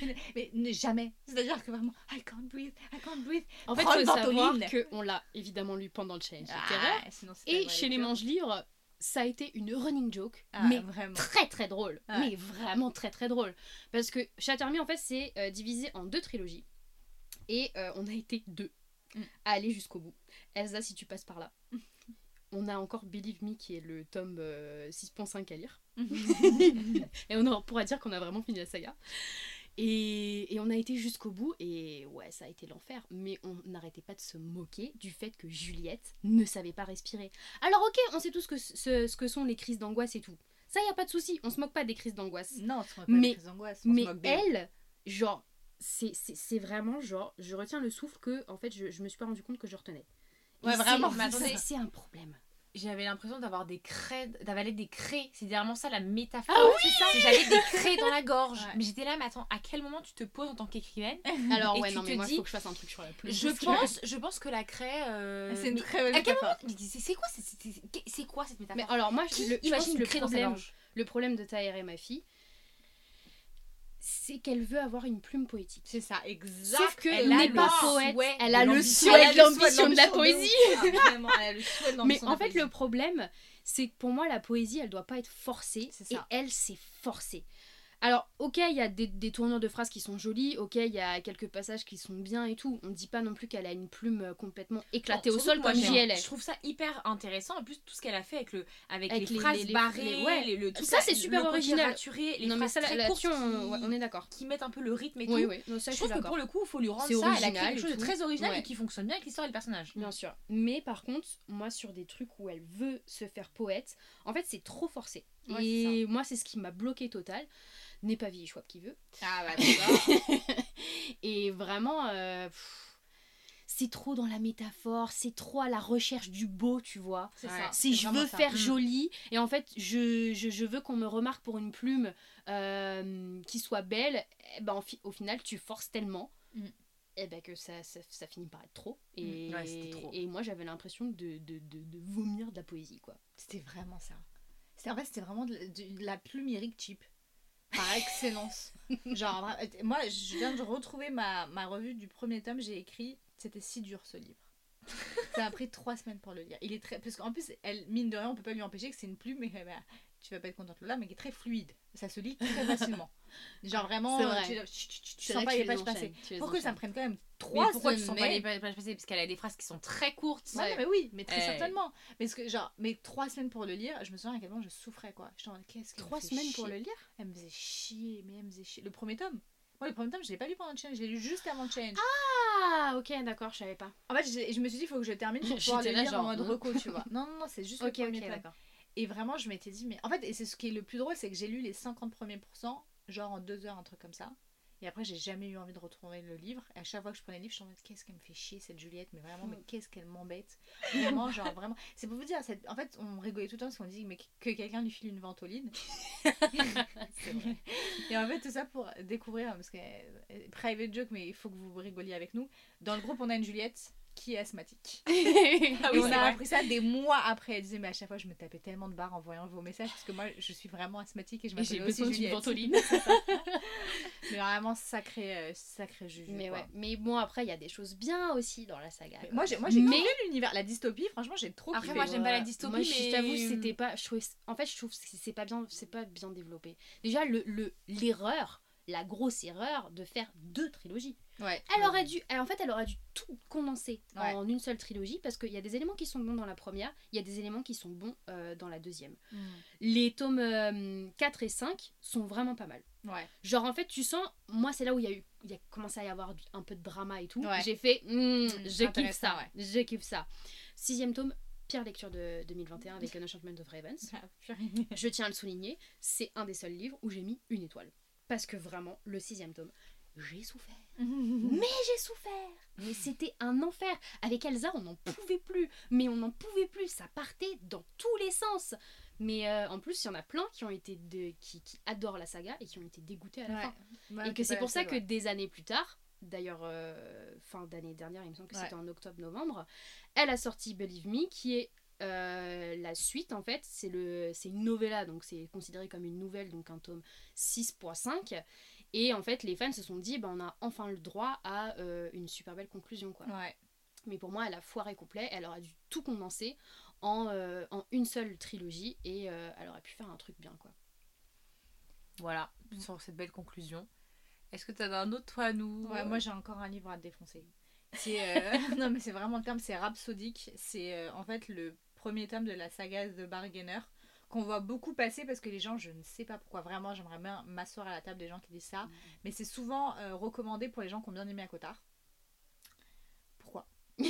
Mais ne- jamais. C'est-à-dire que vraiment, I can't breathe, I can't breathe. En fait, il faut savoir qu'on l'a évidemment lu pendant le challenge Ah, sinon, Et chez les manges livres, ça a été une running joke, Ah, mais vraiment. très très drôle. Ouais. Mais vraiment très très drôle. Parce que Chattermy, en fait, c'est euh, divisé en deux trilogies. Et euh, on a été deux Mm. à aller jusqu'au bout. Elsa, si tu passes par là. On a encore Believe Me qui est le tome euh, 6.5 à lire. et on pourra dire qu'on a vraiment fini la saga. Et, et on a été jusqu'au bout et ouais, ça a été l'enfer. Mais on n'arrêtait pas de se moquer du fait que Juliette ne savait pas respirer. Alors ok, on sait tous que ce, ce que sont les crises d'angoisse et tout. Ça, y a pas de souci, on se moque pas des crises d'angoisse. Non, on se moque pas Mais- des crises d'angoisse, Mais elle, genre, c'est- c'est c'est vraiment genre, je retiens le souffle que, en fait, je, je me suis pas rendu compte que je retenais. Et Ouais, vraiment, c'est- un problème. J'avais l'impression d'avoir des craies, d'avaler des craies. C'est vraiment ça la métaphore. Ah oui c'est J'avais des craies dans la gorge. Ouais. Mais j'étais là, mais attends, à quel moment tu te poses en tant qu'écrivaine Alors Et ouais, tu non te mais moi, il dis- faut que je fasse un truc sur la plume. Je parce que- pense, je pense que la craie. euh, C'est une mais très belle métaphore. c'est quoi, quoi cette métaphore? Mais alors moi, Qui le, je pense imagine que le craie dans sa problème, gorge? le problème de Taher et ma fille, c'est qu'elle veut avoir une plume poétique. C'est ça, exact. Sauf que Elle elle a n'est pas poète, elle a le souhait Elle a de le souhait de l'ambition de la poésie. Ah, vraiment, elle a le souhait de Mais en fait, le problème, c'est que pour moi, la poésie, elle doit pas être forcée. Et elle, c'est forcé. Alors, ok, il y a des, des tournures de phrases qui sont jolies, ok, il y a quelques passages qui sont bien et tout. On ne dit pas non plus qu'elle a une plume euh, complètement éclatée au sol comme JL. Je trouve ça hyper intéressant. En plus, tout ce qu'elle a fait avec, le, avec, Avec les, les- phrases les- barrées, les- ouais. le, tout Ça, c'est super original. raturé, les Non, mais ça, très courtes on, qui, ouais, on est d'accord. qui mettent un peu le rythme et tout. oui, non, ça, Je trouve que pour le coup, il faut lui rendre ça. Elle a quelque chose de très original Ouais. et qui fonctionne bien avec l'histoire et le personnage. Bien sûr. Mais par contre, moi, sur des trucs où elle veut se faire poète, en fait, c'est trop forcé. Et moi, c'est ce qui m'a bloqué total. N'est pas vie, Schwab qui veut. Ah bah, et vraiment, euh, c'est trop dans la métaphore, c'est trop à la recherche du beau, tu vois. C'est Ouais. ça. C'est je veux ça. faire Mm. joli et en fait je, je, je veux qu'on me remarque pour une plume euh, qui soit belle. Eh ben, au final tu forces tellement Mm. eh ben, que ça, ça, ça finit par être trop. Et, Mm. Ouais, trop. et moi j'avais l'impression de, de, de, de vomir de la poésie quoi. C'était vraiment ça. C'était en fait c'était vraiment de, la- de- de la plume lyrique cheap. Par excellence. Genre moi je viens de retrouver ma, ma revue du premier tome, j'ai écrit c'était si dur ce livre. Ça m'a pris trois semaines pour le lire. Il est très parce qu'en plus elle mine de rien on peut pas lui empêcher que c'est une plume mais bah, tu vas pas être contente là mais qui est très fluide. Ça se lit très facilement. Genre vraiment vrai. tu, tu- tu- tu C'est sens pas que les pages passer. enchaînes, tu les Pour que ça me prenne quand même Mais trois pourquoi tu sens pas semaines. les pages passées Parce qu'elle a des phrases qui sont très courtes. Non, mais oui, mais très Euh, certainement. Mais que, genre, mais trois semaines pour le lire, je me souviens à quel point je souffrais, quoi. Mode, qu'est-ce me Trois semaines pour le lire? Elle me faisait chier, mais elle me faisait chier. Le premier tome Moi, le premier tome, je l'ai pas lu pendant le challenge, je l'ai lu juste avant le challenge. Ah ok d'accord je savais pas. en fait, je me suis dit, il faut que je termine pour pouvoir le lire en mode hein. reco, tu vois. Non, non, non, c'est juste Ok le premier tome. Et vraiment, je m'étais dit, mais en fait, et c'est ce qui est le plus drôle, c'est que j'ai lu les 50 premiers pourcents, genre en deux heures, un truc comme ça. Et après, j'ai jamais eu envie de retrouver le livre. Et à chaque fois que je prenais le livre, je suis en mode, qu'est-ce qu'elle me fait chier, cette Juliette, mais vraiment, mais qu'est-ce qu'elle m'embête. Vraiment, genre, vraiment. C'est pour vous dire, c'est- en fait, on rigolait tout le temps parce qu'on dit, mais que quelqu'un lui file une ventoline. C'est vrai. Et en fait, tout ça pour découvrir, parce que euh, private joke, mais il faut que vous rigoliez avec nous. Dans le groupe, on a une Juliette qui est asthmatique. Ah et on a vrai. appris ça des mois après. Elle disait, mais à chaque fois, je me tapais tellement de barres en voyant vos messages, parce que moi, je suis vraiment asthmatique et je m'appelle aussi besoin d'une Juliette. ventoline. Mais vraiment, sacré, euh, sacré juju. Mais quoi. ouais, mais bon après il y a des choses bien aussi dans la saga. Mais quoi. Moi, j'ai, moi, j'ai Mais- kiffé l'univers. La dystopie, franchement, j'ai trop Après, kiffé. moi, j'aime pas la dystopie, Moi, je mais- t'avoue, c'était pas. Je trouvais, en fait, je trouve que c'est pas bien, c'est pas bien développé. Déjà, le le- l'erreur, la grosse erreur de faire deux trilogies. Ouais. Elle aurait dû, en fait, elle aurait dû tout condenser Ouais. en une seule trilogie parce qu'il y a des éléments qui sont bons dans la première, il y a des éléments qui sont bons euh, dans la deuxième. Mm. Les tomes euh, 4 et 5 sont vraiment pas mal. Ouais. Genre en fait tu sens, moi c'est là où il y a eu, il y a commencé à y avoir un peu de drama et tout. J'ai fait, hmm, je kiffe ça, je kiffe ça. Sixième tome, pire lecture de 2021 avec An Enchantment of Ravens. Ah. Je tiens à le souligner, c'est un des seuls livres où j'ai mis une étoile. Parce que vraiment, le sixième tome, j'ai souffert. Mais j'ai souffert Mais c'était un enfer Avec Elsa, on n'en pouvait plus Mais on n'en pouvait plus Ça partait dans tous les sens Mais euh, en plus, il y en a plein qui ont été de... qui, qui adorent la saga et qui ont été dégoûtés à la Ouais. fin. Ouais, et que c'est pour ça que ouais. des années plus tard, d'ailleurs euh, fin d'année dernière, il me semble que c'était en octobre-novembre, elle a sorti Believe Me, qui est euh, la suite en fait. C'est le, c'est une novella, donc c'est considéré comme une nouvelle, donc un tome 6.5. Et en fait, les fans se sont dit, bah, on a enfin le droit à euh, une super belle conclusion, quoi. Ouais. Mais pour moi, elle a foiré complet. Elle aurait dû tout condenser en, euh, en une seule trilogie et euh, elle aurait pu faire un truc bien, quoi. Voilà, sur cette belle conclusion. Est-ce que t'as un autre toi à nous Ouais, moi j'ai encore un livre à te défoncer. Euh, non mais c'est vraiment le terme, c'est rhapsodique. C'est euh, en fait le premier tome de la saga The Bargainer qu'on voit beaucoup passer parce que les gens, je ne sais pas pourquoi vraiment, j'aimerais bien m'asseoir à la table des gens qui disent ça, mais c'est souvent euh, recommandé pour les gens qui ont bien aimé Akotard. Pourquoi?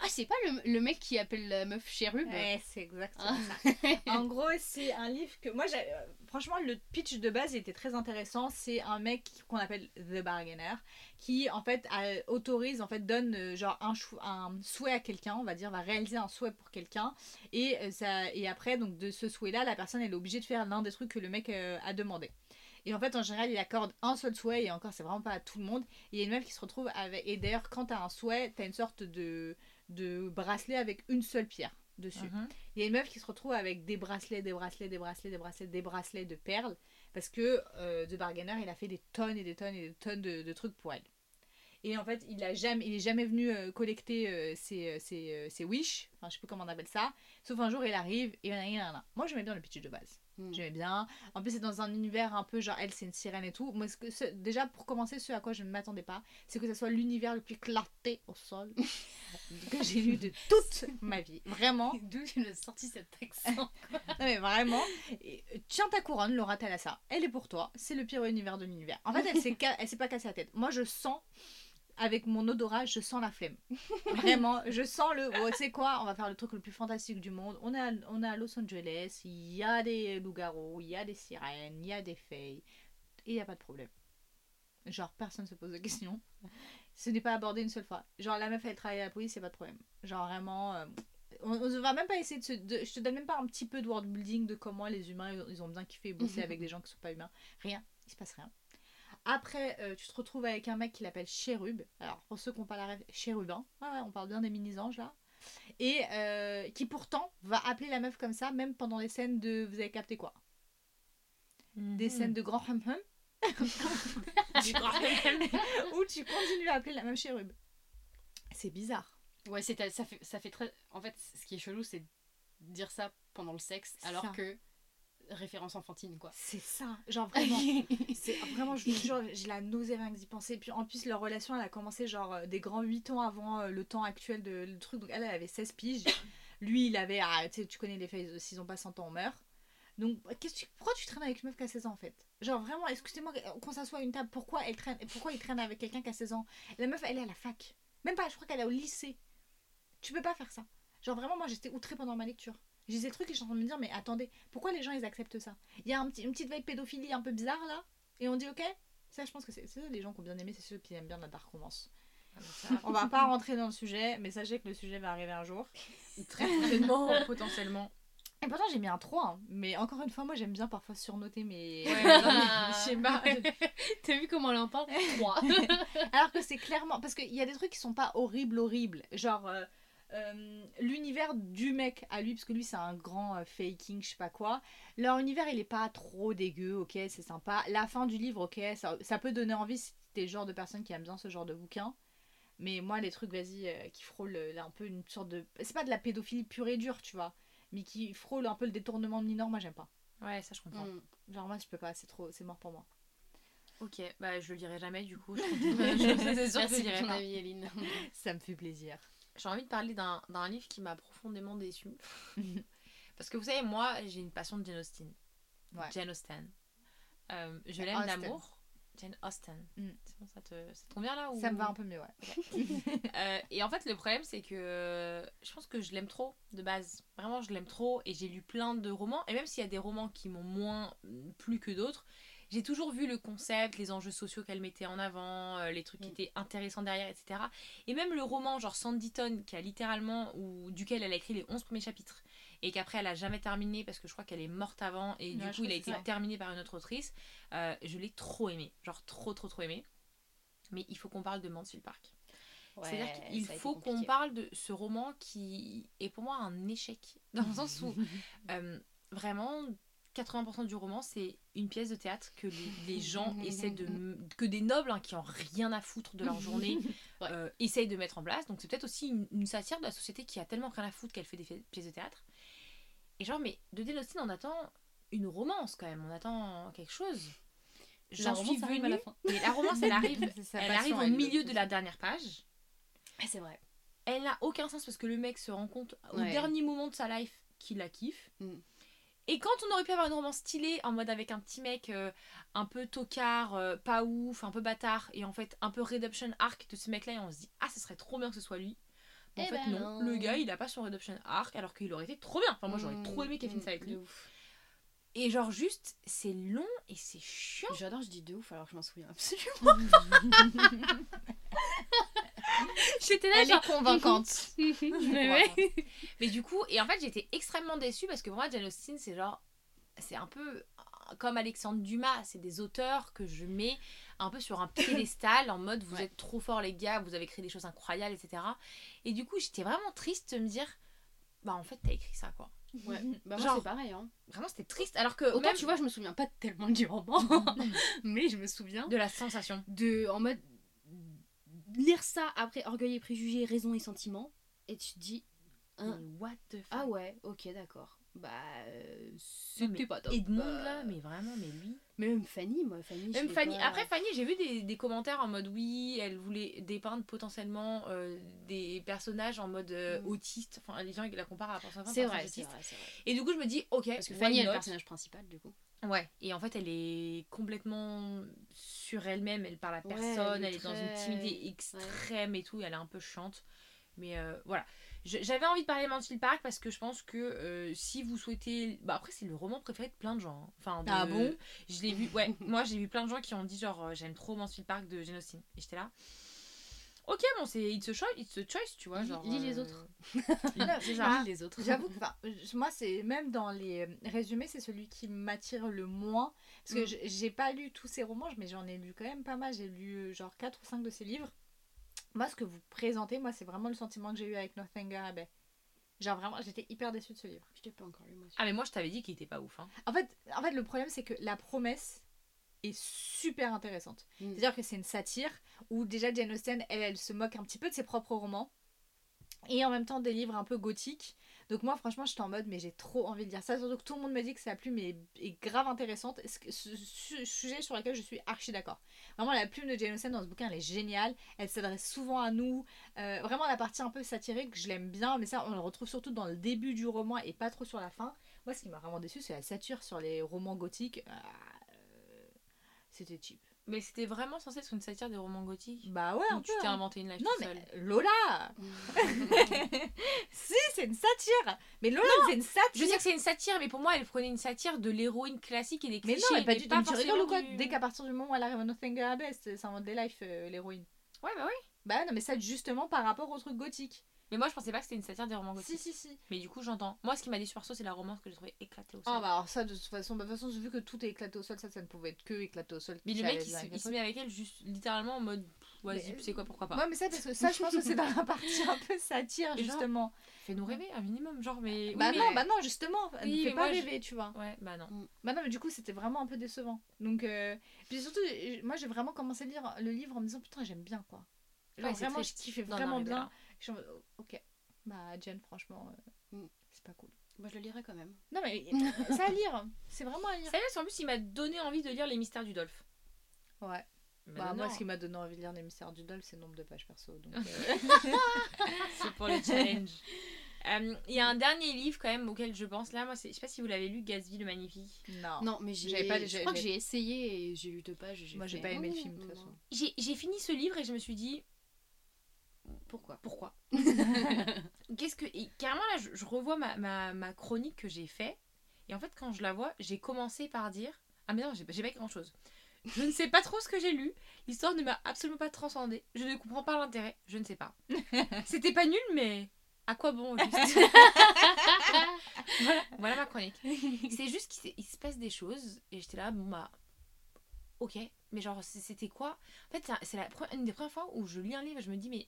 Ah, c'est pas le, le mec qui appelle la meuf chérub Ouais, c'est exactement Ah. ça. En gros, c'est un livre que moi, euh, franchement, le pitch de base il était très intéressant. C'est un mec qu'on appelle The Bargainer qui, en fait, a- autorise, en fait, donne euh, genre un, chou- un souhait à quelqu'un, on va dire, va réaliser un souhait pour quelqu'un. Et, euh, ça, et après, donc, de ce souhait-là, la personne, elle est obligée de faire l'un des trucs que le mec euh, a demandé. Et en fait, en général, il accorde un seul souhait, et encore, c'est vraiment pas à tout le monde. Et il y a une meuf qui se retrouve avec. Et d'ailleurs, quand t'as un souhait, t'as une sorte de, de bracelet avec une seule pierre dessus. Mhm. Il y a une meuf qui se retrouve avec des bracelets, des bracelets, des bracelets, des bracelets, des bracelets de perles. Parce que euh, The Bargainer, il a fait des tonnes et des tonnes et des tonnes de, de trucs pour elle. Et en fait, il a jamais, il est jamais venu euh, collecter euh, ses, euh, ses, ses wish. Enfin, je sais plus comment on appelle ça. Sauf un jour, il arrive et nan, nan, nan. Moi, j'aimais bien le pitch de base. Mm. J'aimais bien. En plus, c'est dans un univers un peu genre elle, c'est une sirène et tout. Moi, ce que, ce- déjà, pour commencer, ce à quoi je ne m'attendais pas, c'est que ce soit l'univers le plus clarté au sol que j'ai lu de toute ma vie. Vraiment. D'où tu as sorti cet accent Non mais vraiment, Et, euh, tiens ta couronne, Laura Talassa. Elle est pour toi. C'est le pire univers de l'univers. En fait, elle s'est elle s'est pas cassée la tête. Moi, je sens avec mon odorat, je sens la flemme. Vraiment, je sens le. Oh, sais quoi On va faire le truc le plus fantastique du monde. On est à, on est à Los Angeles. Il y a des loups-garous, il y a des sirènes, il y a des fées. Et il y a pas de problème. Genre, personne se pose de questions. ce n'est pas abordé une seule fois. Genre, la meuf, elle travaille à la police, c'est pas de problème. Genre, vraiment. euh, on, ne va même pas essayer de se. de- je te donne même pas un petit peu de world building de comment les humains, ils ont- ils ont bien kiffé bosser avec des gens qui sont pas humains. Rien. Il se passe rien. Après, euh, tu te retrouves avec un mec qui l'appelle Chérub. Alors, pour ceux qui n'ont pas la rêve, Chérubin. Ouais, ouais, on parle bien des mini-anges là. Et euh, qui pourtant va appeler la meuf comme ça, même pendant les scènes de. Vous avez capté quoi Des Mhm. scènes de grand hum hum. où tu continues à appeler la même Chérub. C'est bizarre. Ouais, c'est ça fait, ça fait très. En fait, ce qui est chelou, c'est de dire ça pendant le sexe, alors ça. que référence enfantine, quoi. C'est ça. Genre vraiment. C'est vraiment, je vous jure, j'ai la nausée rien que d'y penser. Puis en plus, leur relation, elle a commencé genre euh, des grands 8 ans avant euh, le temps actuel de le truc. Donc elle, elle avait 16 piges. Lui, il avait. Ah, tu sais, tu connais les faits, s'ils ont pas 100 ans, on meurt. Donc, qu'est-ce que tu- pourquoi tu traînes avec une meuf qui a 16 ans en fait? Genre vraiment, excusez-moi, qu'on s'assoit à une table, pourquoi elle traîne Pourquoi il traîne avec quelqu'un qui a 16 ans? La meuf, elle est à la fac. Même pas, je crois qu'elle est au lycée. Tu peux pas faire ça. Genre vraiment, moi j'étais outrée pendant ma lecture. J'ai des trucs et je suis en train de me dire, mais attendez, pourquoi les gens ils acceptent ça? Il y a un petit, une petite veille pédophilie un peu bizarre là, et on dit ok Ça, je pense que c'est ça, les gens qui ont bien aimé, c'est ceux qui aiment bien la dark romance. on va pas rentrer dans le sujet, mais sachez que le sujet va arriver un jour. Très prochainement, potentiellement. Et pourtant j'ai mis un 3, hein, mais encore une fois, moi j'aime bien parfois surnoter mes, Ouais, mes schémas. T'as vu comment elle en parle 3. Alors que c'est clairement. Parce qu'il y a des trucs qui sont pas horribles, horribles. Genre. euh, euh, l'univers du mec à lui, parce que lui c'est un grand euh, faking, je sais pas quoi. Leur univers il est pas trop dégueu, ok, c'est sympa. La fin du livre, ok, ça, ça peut donner envie si t'es le genre de personne qui aime bien ce genre de bouquin. Mais moi, les trucs, vas-y, euh, qui frôlent là, un peu une sorte de. C'est pas de la pédophilie pure et dure, tu vois, mais qui frôlent un peu le détournement de mineur, moi j'aime pas. Ouais, ça je comprends. Mm. Genre, moi je peux pas, c'est trop, c'est mort pour moi. Ok, bah je le lirai jamais du coup. Je c'est sûr que je le lirai pas. avis, Eline. Ça me fait plaisir. J'ai envie de parler d'un livre qui m'a profondément déçue. Parce que vous savez, moi, j'ai une passion de Jane Austen. Ouais. Jane Austen. Euh, je l'aime d'amour. Jane Austen. Mm. C'est bon, ça te, ça te convient là ou... Ça me va un peu mieux, ouais. Euh, et en fait, le problème, c'est que euh, je pense que je l'aime trop de base. Vraiment, je l'aime trop. Et j'ai lu plein de romans. Et même s'il y a des romans qui m'ont moins mm, plu que d'autres, j'ai toujours vu le concept, les enjeux sociaux qu'elle mettait en avant, euh, les trucs qui Mm. étaient intéressants derrière, etc. Et même le roman, genre Sanditon, qui a littéralement, ou duquel elle a écrit les 11 premiers chapitres, et qu'après elle a jamais terminé parce que je crois qu'elle est morte avant, et Ouais, du coup il a été ça. terminé par une autre autrice, euh, je l'ai trop aimé. Genre trop, trop, trop aimé. Mais il faut qu'on parle de Mansfield Park. C'est-à-dire qu'il faut qu'on parle de ce roman qui est pour moi un échec. Dans le sens où euh, vraiment 80% du roman c'est une pièce de théâtre que les, les gens essaient de... que des nobles hein, qui ont rien à foutre de leur journée euh, essayent de mettre en place. Donc c'est peut-être aussi une, une satire de la société qui a tellement rien à foutre qu'elle fait des pièces de théâtre. Et genre mais de Jane Austen on attend une romance quand même, on attend quelque chose. La J'en suis à la fin. Mais la romance elle arrive, elle arrive au milieu de la dernière page Ah, c'est vrai. elle n'a aucun sens parce que le mec se rend compte au dernier moment de sa life qu'il la kiffe. Mm. Et quand on aurait pu avoir une romance stylée en mode avec un petit mec euh, un peu tocard, euh, pas ouf, un peu bâtard, et en fait un peu redemption arc de ce mec-là, et on se dit ah, ce serait trop bien que ce soit lui. Mais en Eh fait, ben non, non. le gars il a pas son redemption arc alors qu'il aurait été trop bien. Enfin, moi j'aurais Mm, trop aimé qu'elle finisse mm, avec lui. de ouf. Et genre, juste, c'est long et c'est chiant. J'adore, je dis de ouf alors que je m'en souviens absolument. J'étais là, Elle genre. est convaincante. Mais ouais. Mais du coup, et en fait, j'étais extrêmement déçue parce que pour moi, Jane Austen, c'est genre. C'est un peu comme Alexandre Dumas, c'est des auteurs que je mets un peu sur un piédestal en mode vous Ouais. êtes trop forts les gars, vous avez créé des choses incroyables, etc. Et du coup, j'étais vraiment triste de me dire bah en fait, t'as écrit ça quoi. Ouais. Bah, moi, Genre- c'est pareil. Hein. Vraiment, c'était triste. Alors que Autant, même tu vois, je me souviens pas tellement du roman, mais je me souviens de la sensation. de. En mode. Lire ça après Orgueil et Préjugés, Raison et Sentiment, et tu te dis. Hein, Mais what the fuck? ah ouais, ok, d'accord. Bah. euh, C'était pas top. Edmond Bah, là, mais vraiment, mais lui. Mais même Fanny, moi, Fanny. je Même l'ai Fanny. pas- Après Fanny, j'ai vu des, des commentaires en mode oui, elle voulait dépeindre potentiellement euh, des personnages en mode euh, Mm. autiste. Enfin, les gens ils la comparent à un personnage C'est vrai, c'est vrai, vrai. Et du coup, je me dis ok. Parce que Fanny est le personnage principal, du coup. Ouais. Et en fait, elle est complètement sur elle-même. Elle parle à Ouais, personne. elle elle est est dans une timidité extrême et tout. Elle est un peu chiante. Mais euh, voilà. J'avais envie de parler de Mansfield Park parce que je pense que euh, si vous souhaitez. Bah après, c'est le roman préféré de plein de gens. hein. Enfin, de- Ah bon? Je l'ai vu. Ouais, moi j'ai vu plein de gens qui ont dit genre euh, j'aime trop Mansfield Park de Jane Austen. Et j'étais là. ok, bon, c'est it's a choice, it's a choice, tu vois. Lis- Genre, lis les autres. ça. Ah, les autres. J'avoue que moi, c'est même dans les résumés, c'est celui qui m'attire le moins. Parce que Mm. j'ai pas lu tous ses romans, mais j'en ai lu quand même pas mal. J'ai lu euh, genre 4 ou 5 de ses livres. Moi, ce que vous présentez, moi, c'est vraiment le sentiment que j'ai eu avec Northanger Abbey. Genre vraiment, j'étais hyper déçue de ce livre. Je t'ai pas encore lu, moi. Ah, mais moi, je t'avais dit qu'il était pas ouf. Hein. En fait, en fait le problème, c'est que la promesse est super intéressante. Mm. C'est-à-dire que c'est une satire où déjà Jane Austen, elle, elle se moque un petit peu de ses propres romans. Et en même temps des livres un peu gothiques. Donc moi franchement j'étais en mode mais j'ai trop envie de lire ça. Surtout que tout le monde me dit que sa plume est, grave intéressante. Ce sujet sur lequel je suis archi d'accord. Vraiment la plume de Jane Austen dans ce bouquin elle est géniale. Elle s'adresse souvent à nous. Euh, vraiment la partie un peu satirique je l'aime bien. Mais ça on le retrouve surtout dans le début du roman et pas trop sur la fin. Moi ce qui m'a vraiment déçu c'est la satire sur les romans gothiques. Ah, euh, C'était cheap. Mais c'était vraiment censé être une satire des romans gothiques. Bah ouais, Ou un tu t'es hein. inventé une life Non mais. Lola Si, c'est une satire Mais Lola, c'est une satire Je sais que c'est une satire, mais pour moi, elle prenait une satire de l'héroïne classique et des Mais clichés. non, mais pas du tout. Mais tu rigoles ou quoi forcément du- Dès qu'à partir du moment où elle arrive à Abbey, c'est c'est invente des life, euh, l'héroïne. Ouais, bah ouais. Bah non, mais ça justement par rapport au truc gothique. Mais moi, je pensais pas que c'était une satire des romans Si, gothiques. si, si. Mais du coup, j'entends. Moi, ce qui m'a déçu perso, c'est la romance que j'ai trouvé éclatée au sol. Ah bah alors ça, de toute façon, bah, de toute façon, vu que tout est éclaté au sol, ça, ça ne pouvait être que éclaté au sol. mais le mec, il se, il se met avec elle juste littéralement en mode vas-y, tu sais quoi, pourquoi pas. Ouais, mais ça, parce que ça, je pense que c'est dans la partie un peu satire, justement. Fais-nous rêver un minimum, genre, mais. Bah oui, non, mais- bah non, justement, Oui, ne fait mais pas je- rêver, tu vois. Ouais, bah non. Bah non, mais du coup, c'était vraiment un peu décevant. Donc, euh, puis surtout, euh, moi, j'ai vraiment commencé à lire le livre en me disant, putain, j'aime bien, quoi. Genre, Ouais, vraiment, je kiffais vraiment bien. Je suis en mode, oh, ok. Bah, Jen, franchement, euh, Mm. c'est pas cool. Moi, je le lirai quand même. Non, mais c'est à lire. C'est vraiment à lire. Sérieux, en plus, il m'a donné envie de lire Les Mystères du Dolph. Ouais. Mais Bah, non, moi, ce qui m'a donné envie de lire Les Mystères du Dolph, c'est le nombre de pages perso. Donc, euh, c'est pour le challenge. Euh, Il y a un dernier livre quand même auquel je pense là, moi, c'est- je sais pas si vous l'avez lu, Gatsby le Magnifique. non. Non, mais j'ai. J'avais pas- je crois que j'ai- essayé et j'ai lu deux pages. Moi, j'ai pas aimé le oh, film, de toute façon. J'ai fini ce livre et je me suis dit Pourquoi? Pourquoi? Qu'est-ce que et carrément là je, je revois ma, ma, ma chronique que j'ai fait et en fait quand je la vois j'ai commencé par dire ah mais non j'ai pas grand chose je ne sais pas trop ce que j'ai lu l'histoire ne m'a absolument pas transcendée je ne comprends pas l'intérêt je ne sais pas. C'était pas nul mais à quoi bon juste? Voilà, voilà ma chronique. C'est juste qu'il se passe des choses et j'étais là bon bah ok mais genre c'était quoi? En fait c'est- une des premières fois où je lis un livre et je me dis mais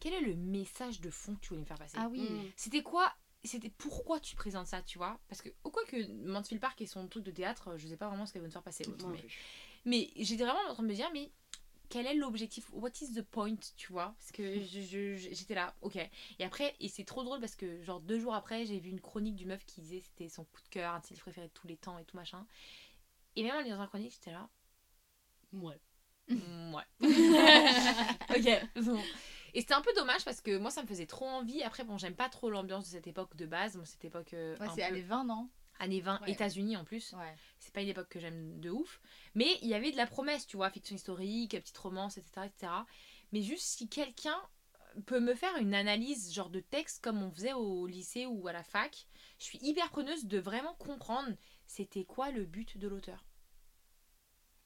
quel est le message de fond que tu voulais me faire passer Ah oui. Mm. c'était quoi c'était pourquoi tu présentes ça tu vois? Parce que au quoi que Mansfield Park et son truc de théâtre je sais pas vraiment ce qu'elle veut nous faire passer non mais, j'étais vraiment en train de me dire mais quel est l'objectif? What is the point Tu vois? Parce que je- j'étais là, ok. Et après, et c'est trop drôle parce que, genre, deux jours après, j'ai vu une chronique du meuf qui disait c'était son coup de cœur, un de ses préférés de tous les temps et tout machin. Et même en lisant la chronique, j'étais là, Ouais. Ouais. ok. bon. Et c'était un peu dommage parce que moi, ça me faisait trop envie. Après, bon, j'aime pas trop l'ambiance de cette époque de base. Cette époque. euh, Ouais, c'est peu- années 20, non? Années 20, Ouais. États-Unis en plus. Ouais. C'est pas une époque que j'aime de ouf. Mais il y avait de la promesse, tu vois, fiction historique, petite romance, etc. etc. Mais juste si quelqu'un peut me faire une analyse, genre de texte, comme on faisait au lycée ou à la fac, je suis hyper preneuse de vraiment comprendre c'était quoi le but de l'auteur.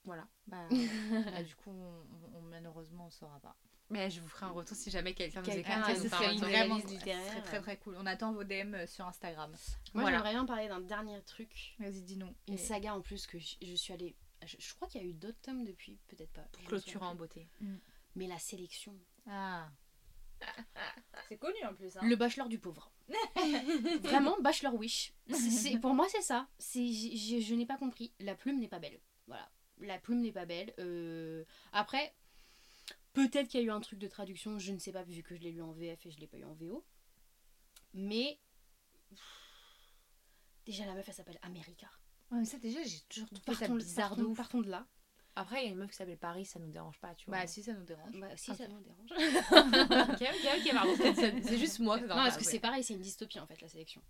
Voilà. Bah, bah, du coup, on, on- malheureusement, on saura pas. Mais je vous ferai un retour si jamais quelqu'un nous écoute. Ah, ce serait vraiment analyse littéraire. Ce serait très très cool. On attend vos DM euh, sur Instagram. Moi, Voilà. j'aimerais bien parler d'un dernier truc. Vas-y, dis-nous. Une Et- saga en plus que je, je suis allée. Je, je crois qu'il y a eu d'autres tomes depuis, peut-être pas. Pour clôturer en beauté. Mais la sélection. Ah. C'est connu en plus. Hein. Le bachelor du pauvre. Vraiment, bachelor wish. C'est- c'est- pour moi, c'est ça. C'est, j'ai- j'ai- je n'ai pas compris. La plume n'est pas belle. Voilà. La plume n'est pas belle. Euh, Après, peut-être qu'il y a eu un truc de traduction. Je ne sais pas, vu que je l'ai lu en VF et je l'ai pas eu en VO. Mais. Déjà, la meuf, elle s'appelle America. Ouais, mais ça, déjà, j'ai toujours trouvé ça Partons, bizarre de partons- partons de là. Après, il y a une meuf qui s'appelle Paris, ça nous dérange pas, tu vois. Bah, si, ça nous dérange. Bah, si, Ok. ça nous dérange. ok, ok, ok, pardon. C'est juste moi que ça Non, parce que c'est pareil, c'est une dystopie en fait, la sélection.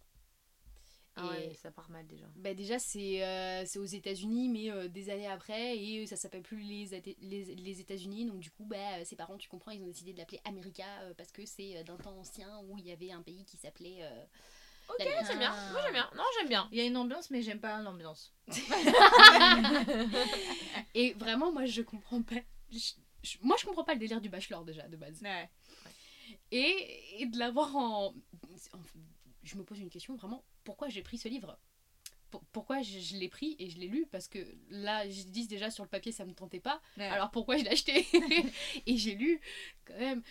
Ah ouais, Et- ça part mal déjà. Bah déjà c'est euh, c'est aux États-Unis mais euh, des années après et ça s'appelle plus les, les, les États-Unis donc du coup bah ses parents tu comprends ils ont décidé de l'appeler America euh, parce que c'est euh, d'un temps ancien où il y avait un pays qui s'appelait euh, Ok, j'aime bien. Moi, j'aime bien. Non, j'aime bien. Il y a une ambiance, mais j'aime pas l'ambiance. et vraiment moi je comprends pas je, je- moi, je comprends pas le délire du bachelor déjà, de base. Ouais. Et, et de l'avoir en... en- Je me pose une question vraiment, pourquoi j'ai pris ce livre Pour- Pourquoi je, je l'ai pris et je l'ai lu Parce que là, je dis déjà sur le papier, ça me tentait pas. Ouais. Alors pourquoi je l'ai acheté Et j'ai lu quand même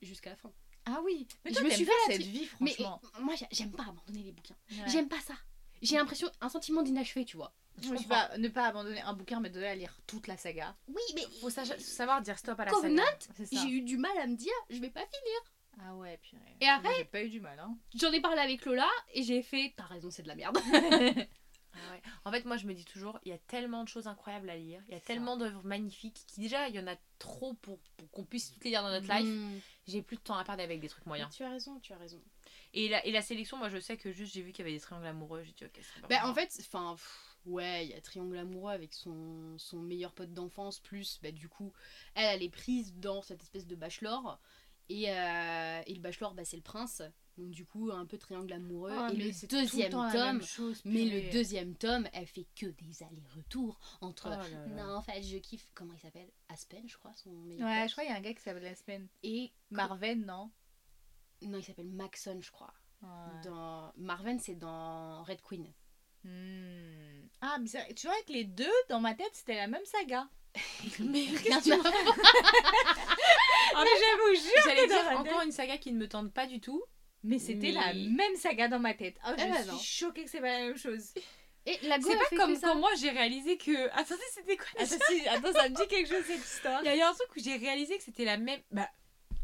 jusqu'à la fin. Ah oui, mais Je toi, me t'aimes suis fait cette vie, Mais franchement. euh, moi, j'ai- j'aime pas abandonner les bouquins. Ouais. J'aime pas ça. J'ai l'impression, un sentiment d'inachevé, tu vois. Je me suis pas, ne pas abandonner un bouquin, mais de à lire toute la saga. Oui, mais Faut sa- savoir dire stop à la Covenant, saga. J'ai eu du mal à me dire, je vais pas finir. Ah ouais, purée. Et après- J'ai pas eu du mal, hein. J'en ai parlé avec Lola et j'ai fait, t'as raison, c'est de la merde. Ah ouais. En fait, moi, je me dis toujours, il y a tellement de choses incroyables à lire. Il y a tellement d'œuvres magnifiques qui, déjà, il y en a trop pour, pour qu'on puisse toutes les lire dans notre life. Mm. J'ai plus de temps à perdre avec des trucs moyens. Tu as raison, tu as raison. Et la, et la sélection, moi, je sais que juste j'ai vu qu'il y avait des triangles amoureux. J'ai dit, ok, c'est Bah, en fait, enfin, ouais, il y a Triangle amoureux avec son, son meilleur pote d'enfance, plus, bah, du coup, elle, elle est prise dans cette espèce de bachelor. Et, euh, et le bachelor, bah, c'est le prince. Donc, du coup, un peu triangle amoureux. Ah, et mais le deuxième tome. chose, Mais le deuxième tome, elle fait que des allers-retours entre. Oh là là. non, en fait, je kiffe. Comment il s'appelle? Aspen, je crois, son meilleur Ouais, pote. je crois qu'il y a un gars qui s'appelle semaine. Et. Marven, non? Non, il s'appelle Maxon, je crois. Ouais. Dans... Marven, c'est dans Red Queen. Hmm. Ah, mais tu vois que les deux, dans ma tête, c'était la même saga. Mais rien à J'allais dire encore une saga qui ne me tente pas du tout. Mais c'était la même saga dans ma tête. Oh, je Eh ben suis non. choquée que c'est pas la même chose. Et la go, C'est pas comme quand moi j'ai réalisé que. Attendez, c'était quoi déjà Attends, si- attends, ça me dit quelque chose cette histoire. Il y a eu un truc où j'ai réalisé que c'était la même. Bah,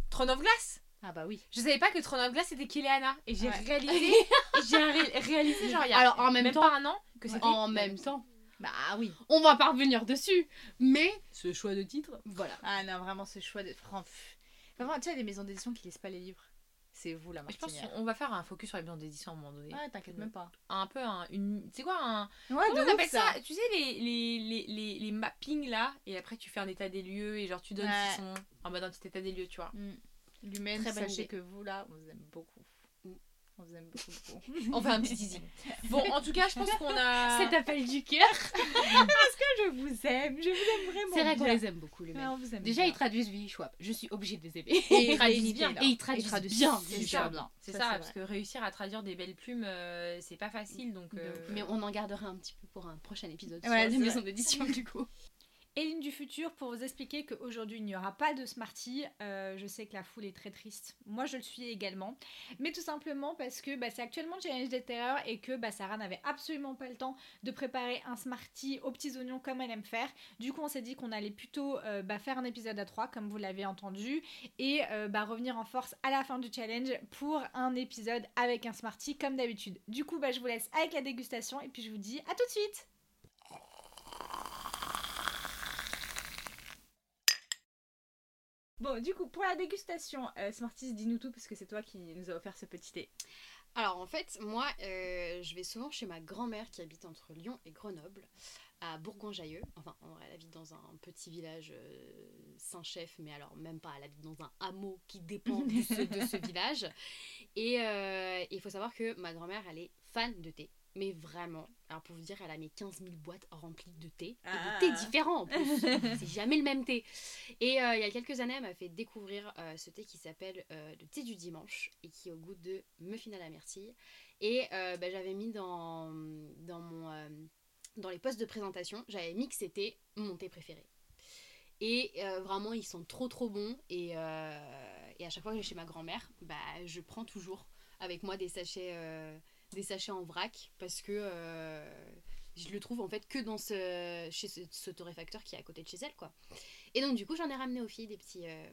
Throne of Glass Ah bah oui. Je savais pas que Throne of Glass c'était Kileana. Et j'ai Ouais. réalisé. j'ai ré- réalisé, genre, il y a Alors, en même temps- pas un an que c'était. En même temps, Bah oui. on va pas revenir dessus. Mais ce choix de titre, voilà. Ah non, vraiment, ce choix de. Fran- pff. Tu sais, il y a des maisons d'édition qui laissent pas les livres. C'est vous, la Je pense martinière. qu'on va faire un focus sur les maisons d'édition à un moment donné. Ouais, t'inquiète même pas. Un peu un. Une... C'est quoi un. Ouais, Comment on appelle ça, Tu sais, les, les, les, les, les mappings là, et après tu fais un état des lieux, et genre tu donnes Ouais. sont en mode un petit état des lieux, tu vois. Très bonne sachez idée. que vous là, on vous aime beaucoup. On vous aime beaucoup, beaucoup. On fait un petit teasing. Bon, en tout cas, je pense qu'on a. Cet appel du cœur. je vous aime, je vous aime vraiment. C'est vrai qu'on les aime beaucoup, les mecs. Ouais, on vous aime Déjà, bien. ils traduisent Willy Schwab. Je suis obligée de les aimer. Et ils traduisent bien. Et ils traduisent, Ils traduisent bien. C'est ça. Bien. C'est Ça, parce que réussir à traduire des belles plumes, euh, c'est pas facile, donc. euh, Mais on en gardera un petit peu pour un prochain épisode Ouais, sur maisons vrai. d'édition, du coup. Éline du futur pour vous expliquer qu'aujourd'hui il n'y aura pas de Smarty. Euh, je sais que la foule est très triste. Moi je le suis également. Mais tout simplement parce que bah, c'est actuellement le challenge des terreurs et que bah, Sarah n'avait absolument pas le temps de préparer un Smarty aux petits oignons comme elle aime faire. Du coup on s'est dit qu'on allait plutôt euh, bah, faire un épisode à 3 comme vous l'avez entendu et euh, revenir en force à la fin du challenge pour un épisode avec un Smarty comme d'habitude. Du coup je vous laisse avec la dégustation et puis je vous dis à tout de suite Bon, du coup, pour la dégustation, euh, Smarties, dis-nous tout, parce que c'est toi qui nous a offert ce petit thé. Alors en fait, moi, euh, je vais souvent chez ma grand-mère qui habite entre Lyon et Grenoble, à Bourgoin-Jallieu. Enfin, en vrai, elle habite dans un petit village euh, Saint-Chef, mais alors même pas, elle habite dans un hameau qui dépend de ce, de ce village. Et euh, il faut savoir que ma grand-mère, elle est fan de thé. Mais vraiment, alors pour vous dire, elle a mis 15 000 boîtes remplies de thé. Et Ah. de thé différents en plus. C'est jamais le même thé. Et euh, il y a quelques années, elle m'a fait découvrir euh, ce thé qui s'appelle euh, le thé du dimanche et qui est au goût de muffin à la myrtille. Et bah, j'avais mis dans, dans, mon, dans les postes de présentation, j'avais mis que c'était mon thé préféré. Et vraiment, ils sont trop trop bons. Et, et à chaque fois que je vais chez ma grand-mère, bah, je prends toujours avec moi des sachets, des sachets en vrac parce que euh, je le trouve en fait que dans ce, chez ce, ce torréfacteur qui est à côté de chez elle. quoi. Et donc, du coup, j'en ai ramené aux filles des petits, euh,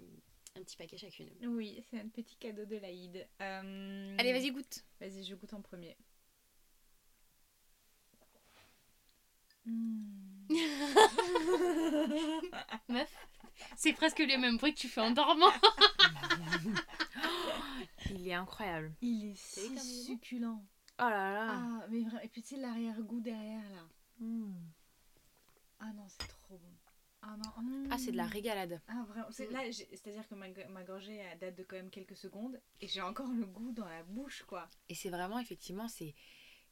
un petit paquet chacune. Oui, c'est un petit cadeau de l'Aïd. Euh, Allez, vas-y, goûte. Vas-y, je goûte en premier. Meuf, c'est presque les mêmes bruits que tu fais en dormant. Il est incroyable. Il est si comme il est succulent. Oh là là. Ah, mais vraiment. Et puis tu sais, l'arrière-goût derrière là. Mm. Ah non, c'est trop bon. Ah non. mm. Ah, c'est de la régalade. Ah vraiment, c'est- là, j'ai- c'est-à-dire que ma, ma gorgée elle date de quand même quelques secondes et j'ai encore le goût dans la bouche quoi. Et c'est vraiment, effectivement, c'est.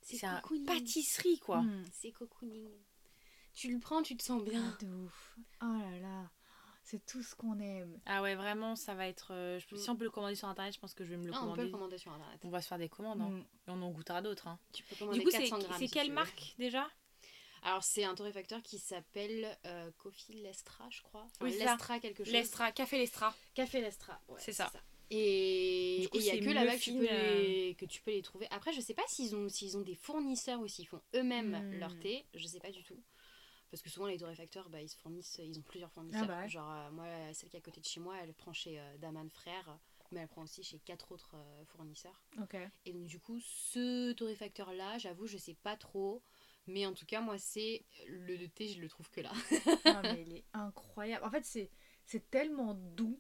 C'est C'est un pâtisserie, quoi. Mm. C'est cocooning. Tu le prends, tu te sens bien. Ah, de ouf. Oh là là. C'est tout ce qu'on aime. Ah ouais, vraiment, ça va être. euh, je- Mm. Si on peut le commander sur internet, je pense que je vais me le Ah, on peut commander. le commander sur internet. On va se faire des commandes, hein. Mm. et on en goûtera d'autres. hein. Tu peux commander Du coup, c'est 400 grammes. c'est si quelle marque déjà? Alors, c'est un torréfacteur qui s'appelle euh, Coffee Lestra, je crois. Enfin, Oui, ça. Lestra quelque chose. Lestra, Café Lestra. Café Lestra. ouais, C'est ça. Et il y a que là-bas que tu, peux muffin, euh, les, que tu peux les trouver. Après, je sais pas s'ils ont, s'ils ont des fournisseurs ou s'ils font eux-mêmes Hmm. leur thé. Je sais pas du tout. Parce que souvent, les torréfacteurs, bah, ils se fournissent, ils ont plusieurs fournisseurs. Ah bah ouais. Genre, euh, moi, celle qui est à côté de chez moi, elle prend chez euh, Daman Frères, mais elle prend aussi chez quatre autres euh, fournisseurs. Et donc, du coup, ce torréfacteur-là, j'avoue, je sais pas trop. Mais en tout cas, moi, c'est le, le thé, je le trouve que là. Ah, mais il est incroyable. En fait, c'est c'est tellement doux.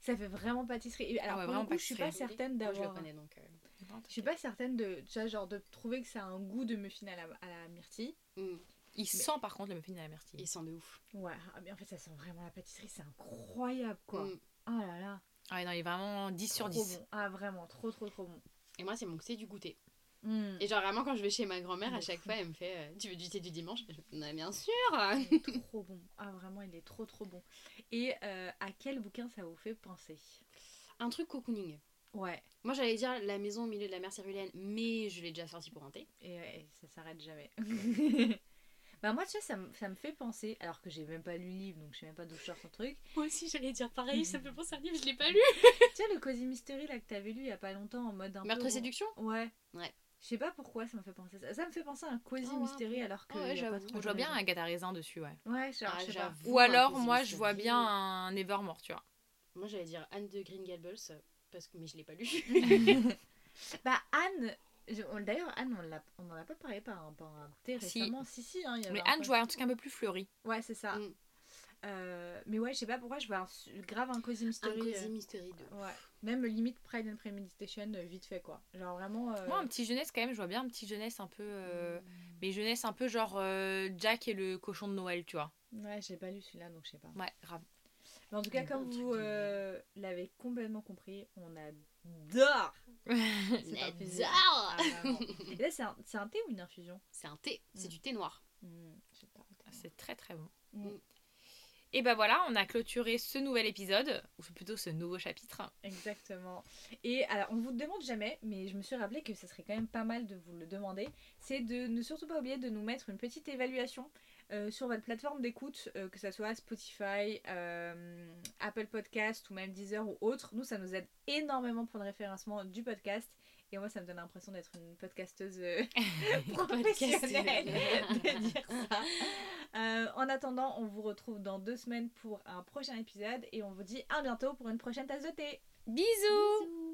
Ça fait vraiment pâtisserie. Et Alors, ouais, pour le coup, je suis pas certaine Moi, je le d'avoir. connais donc. Je suis pas certaine de, genre de trouver que ça a un goût de muffin à la, à la myrtille. hmm, Il sent par contre le muffin à la myrtille. il sent de ouf. Ouais, ah, mais en fait, ça sent vraiment la pâtisserie. C'est incroyable, quoi. Oh là là. Ah non, il est vraiment 10 sur Trop 10. bon. Ah, vraiment, trop, trop, trop bon. Et moi, c'est mon thé du goûter. Mm. Et genre vraiment quand je vais chez ma grand-mère à chaque fou. fois elle me fait euh, tu veux du thé du dimanche? Je Ah, bien sûr Il est trop bon. Ah, vraiment, il est trop, trop bon. Et euh, à quel bouquin ça vous fait penser? Un truc cocooning. Ouais. Moi j'allais dire la maison au milieu de la mer Cyrilienne mais je l'ai déjà sorti pour un thé. Et ouais, ça s'arrête jamais. bah, moi, tu vois, ça, me- ça me fait penser, alors que j'ai même pas lu le livre, donc je sais même pas d'où je sors son truc. Moi aussi j'allais dire pareil ça me fait penser à un livre je l'ai pas lu. tu vois, le Cozy Mystery là que t'avais lu il y a pas longtemps en mode un Meurtre peu. séduction? Ouais. Ouais. Je sais pas pourquoi ça me fait penser à ça. Ça me fait penser à un Cozy Ah ouais. Mystery alors que. Ah ouais, y a pas trop Je vois bien un Raisin dessus, ouais. Ouais, genre, Ah, je sais pas. Ou alors, moi, je vois bien un Nevermore, tu vois. Moi j'allais dire Anne de Green Gables parce que mais je l'ai pas lu. Bah, Anne. D'ailleurs, Anne, on, l'a- on en a pas parlé par un, par un thé Si. récemment. Si, si. hein, il y avait Mais un Anne, je vois un truc un peu plus fleuri. Ouais, c'est ça. Mm. Euh, mais ouais, je sais pas pourquoi, je vois un grave un Cozy un Mystery. Cozy euh, Mystery 2. Ouais. Même limite Pride and Premeditation, euh, vite fait quoi. Genre vraiment. euh, Moi, un petit jeunesse, quand même, je vois bien un petit jeunesse un peu. Mm. Mais jeunesse un peu genre Jack et le cochon de Noël, tu vois. Ouais, j'ai pas lu celui-là donc je sais pas. Ouais, grave. Mais en tout cas, Un comme vous l'avez complètement compris, on adore infusion. J'adore Ah. Et là, c'est un, c'est un thé ou une infusion? C'est un thé, c'est Mm. du thé noir. J'adore le thé. C'est très très bon. Mm. Et bah voilà, on a clôturé ce nouvel épisode, ou plutôt ce nouveau chapitre. Exactement. Et alors, on vous le demande jamais, mais je me suis rappelé que ce serait quand même pas mal de vous le demander. C'est de ne surtout pas oublier de nous mettre une petite évaluation euh, sur votre plateforme d'écoute, euh, que ce soit Spotify, euh, Apple Podcast ou même Deezer ou autre. Nous, ça nous aide énormément pour le référencement du podcast. Et moi, ça me donne l'impression d'être une podcasteuse professionnelle de dire ça. En attendant, on vous retrouve dans deux semaines pour un prochain épisode et on vous dit à bientôt pour une prochaine tasse de thé. Bisous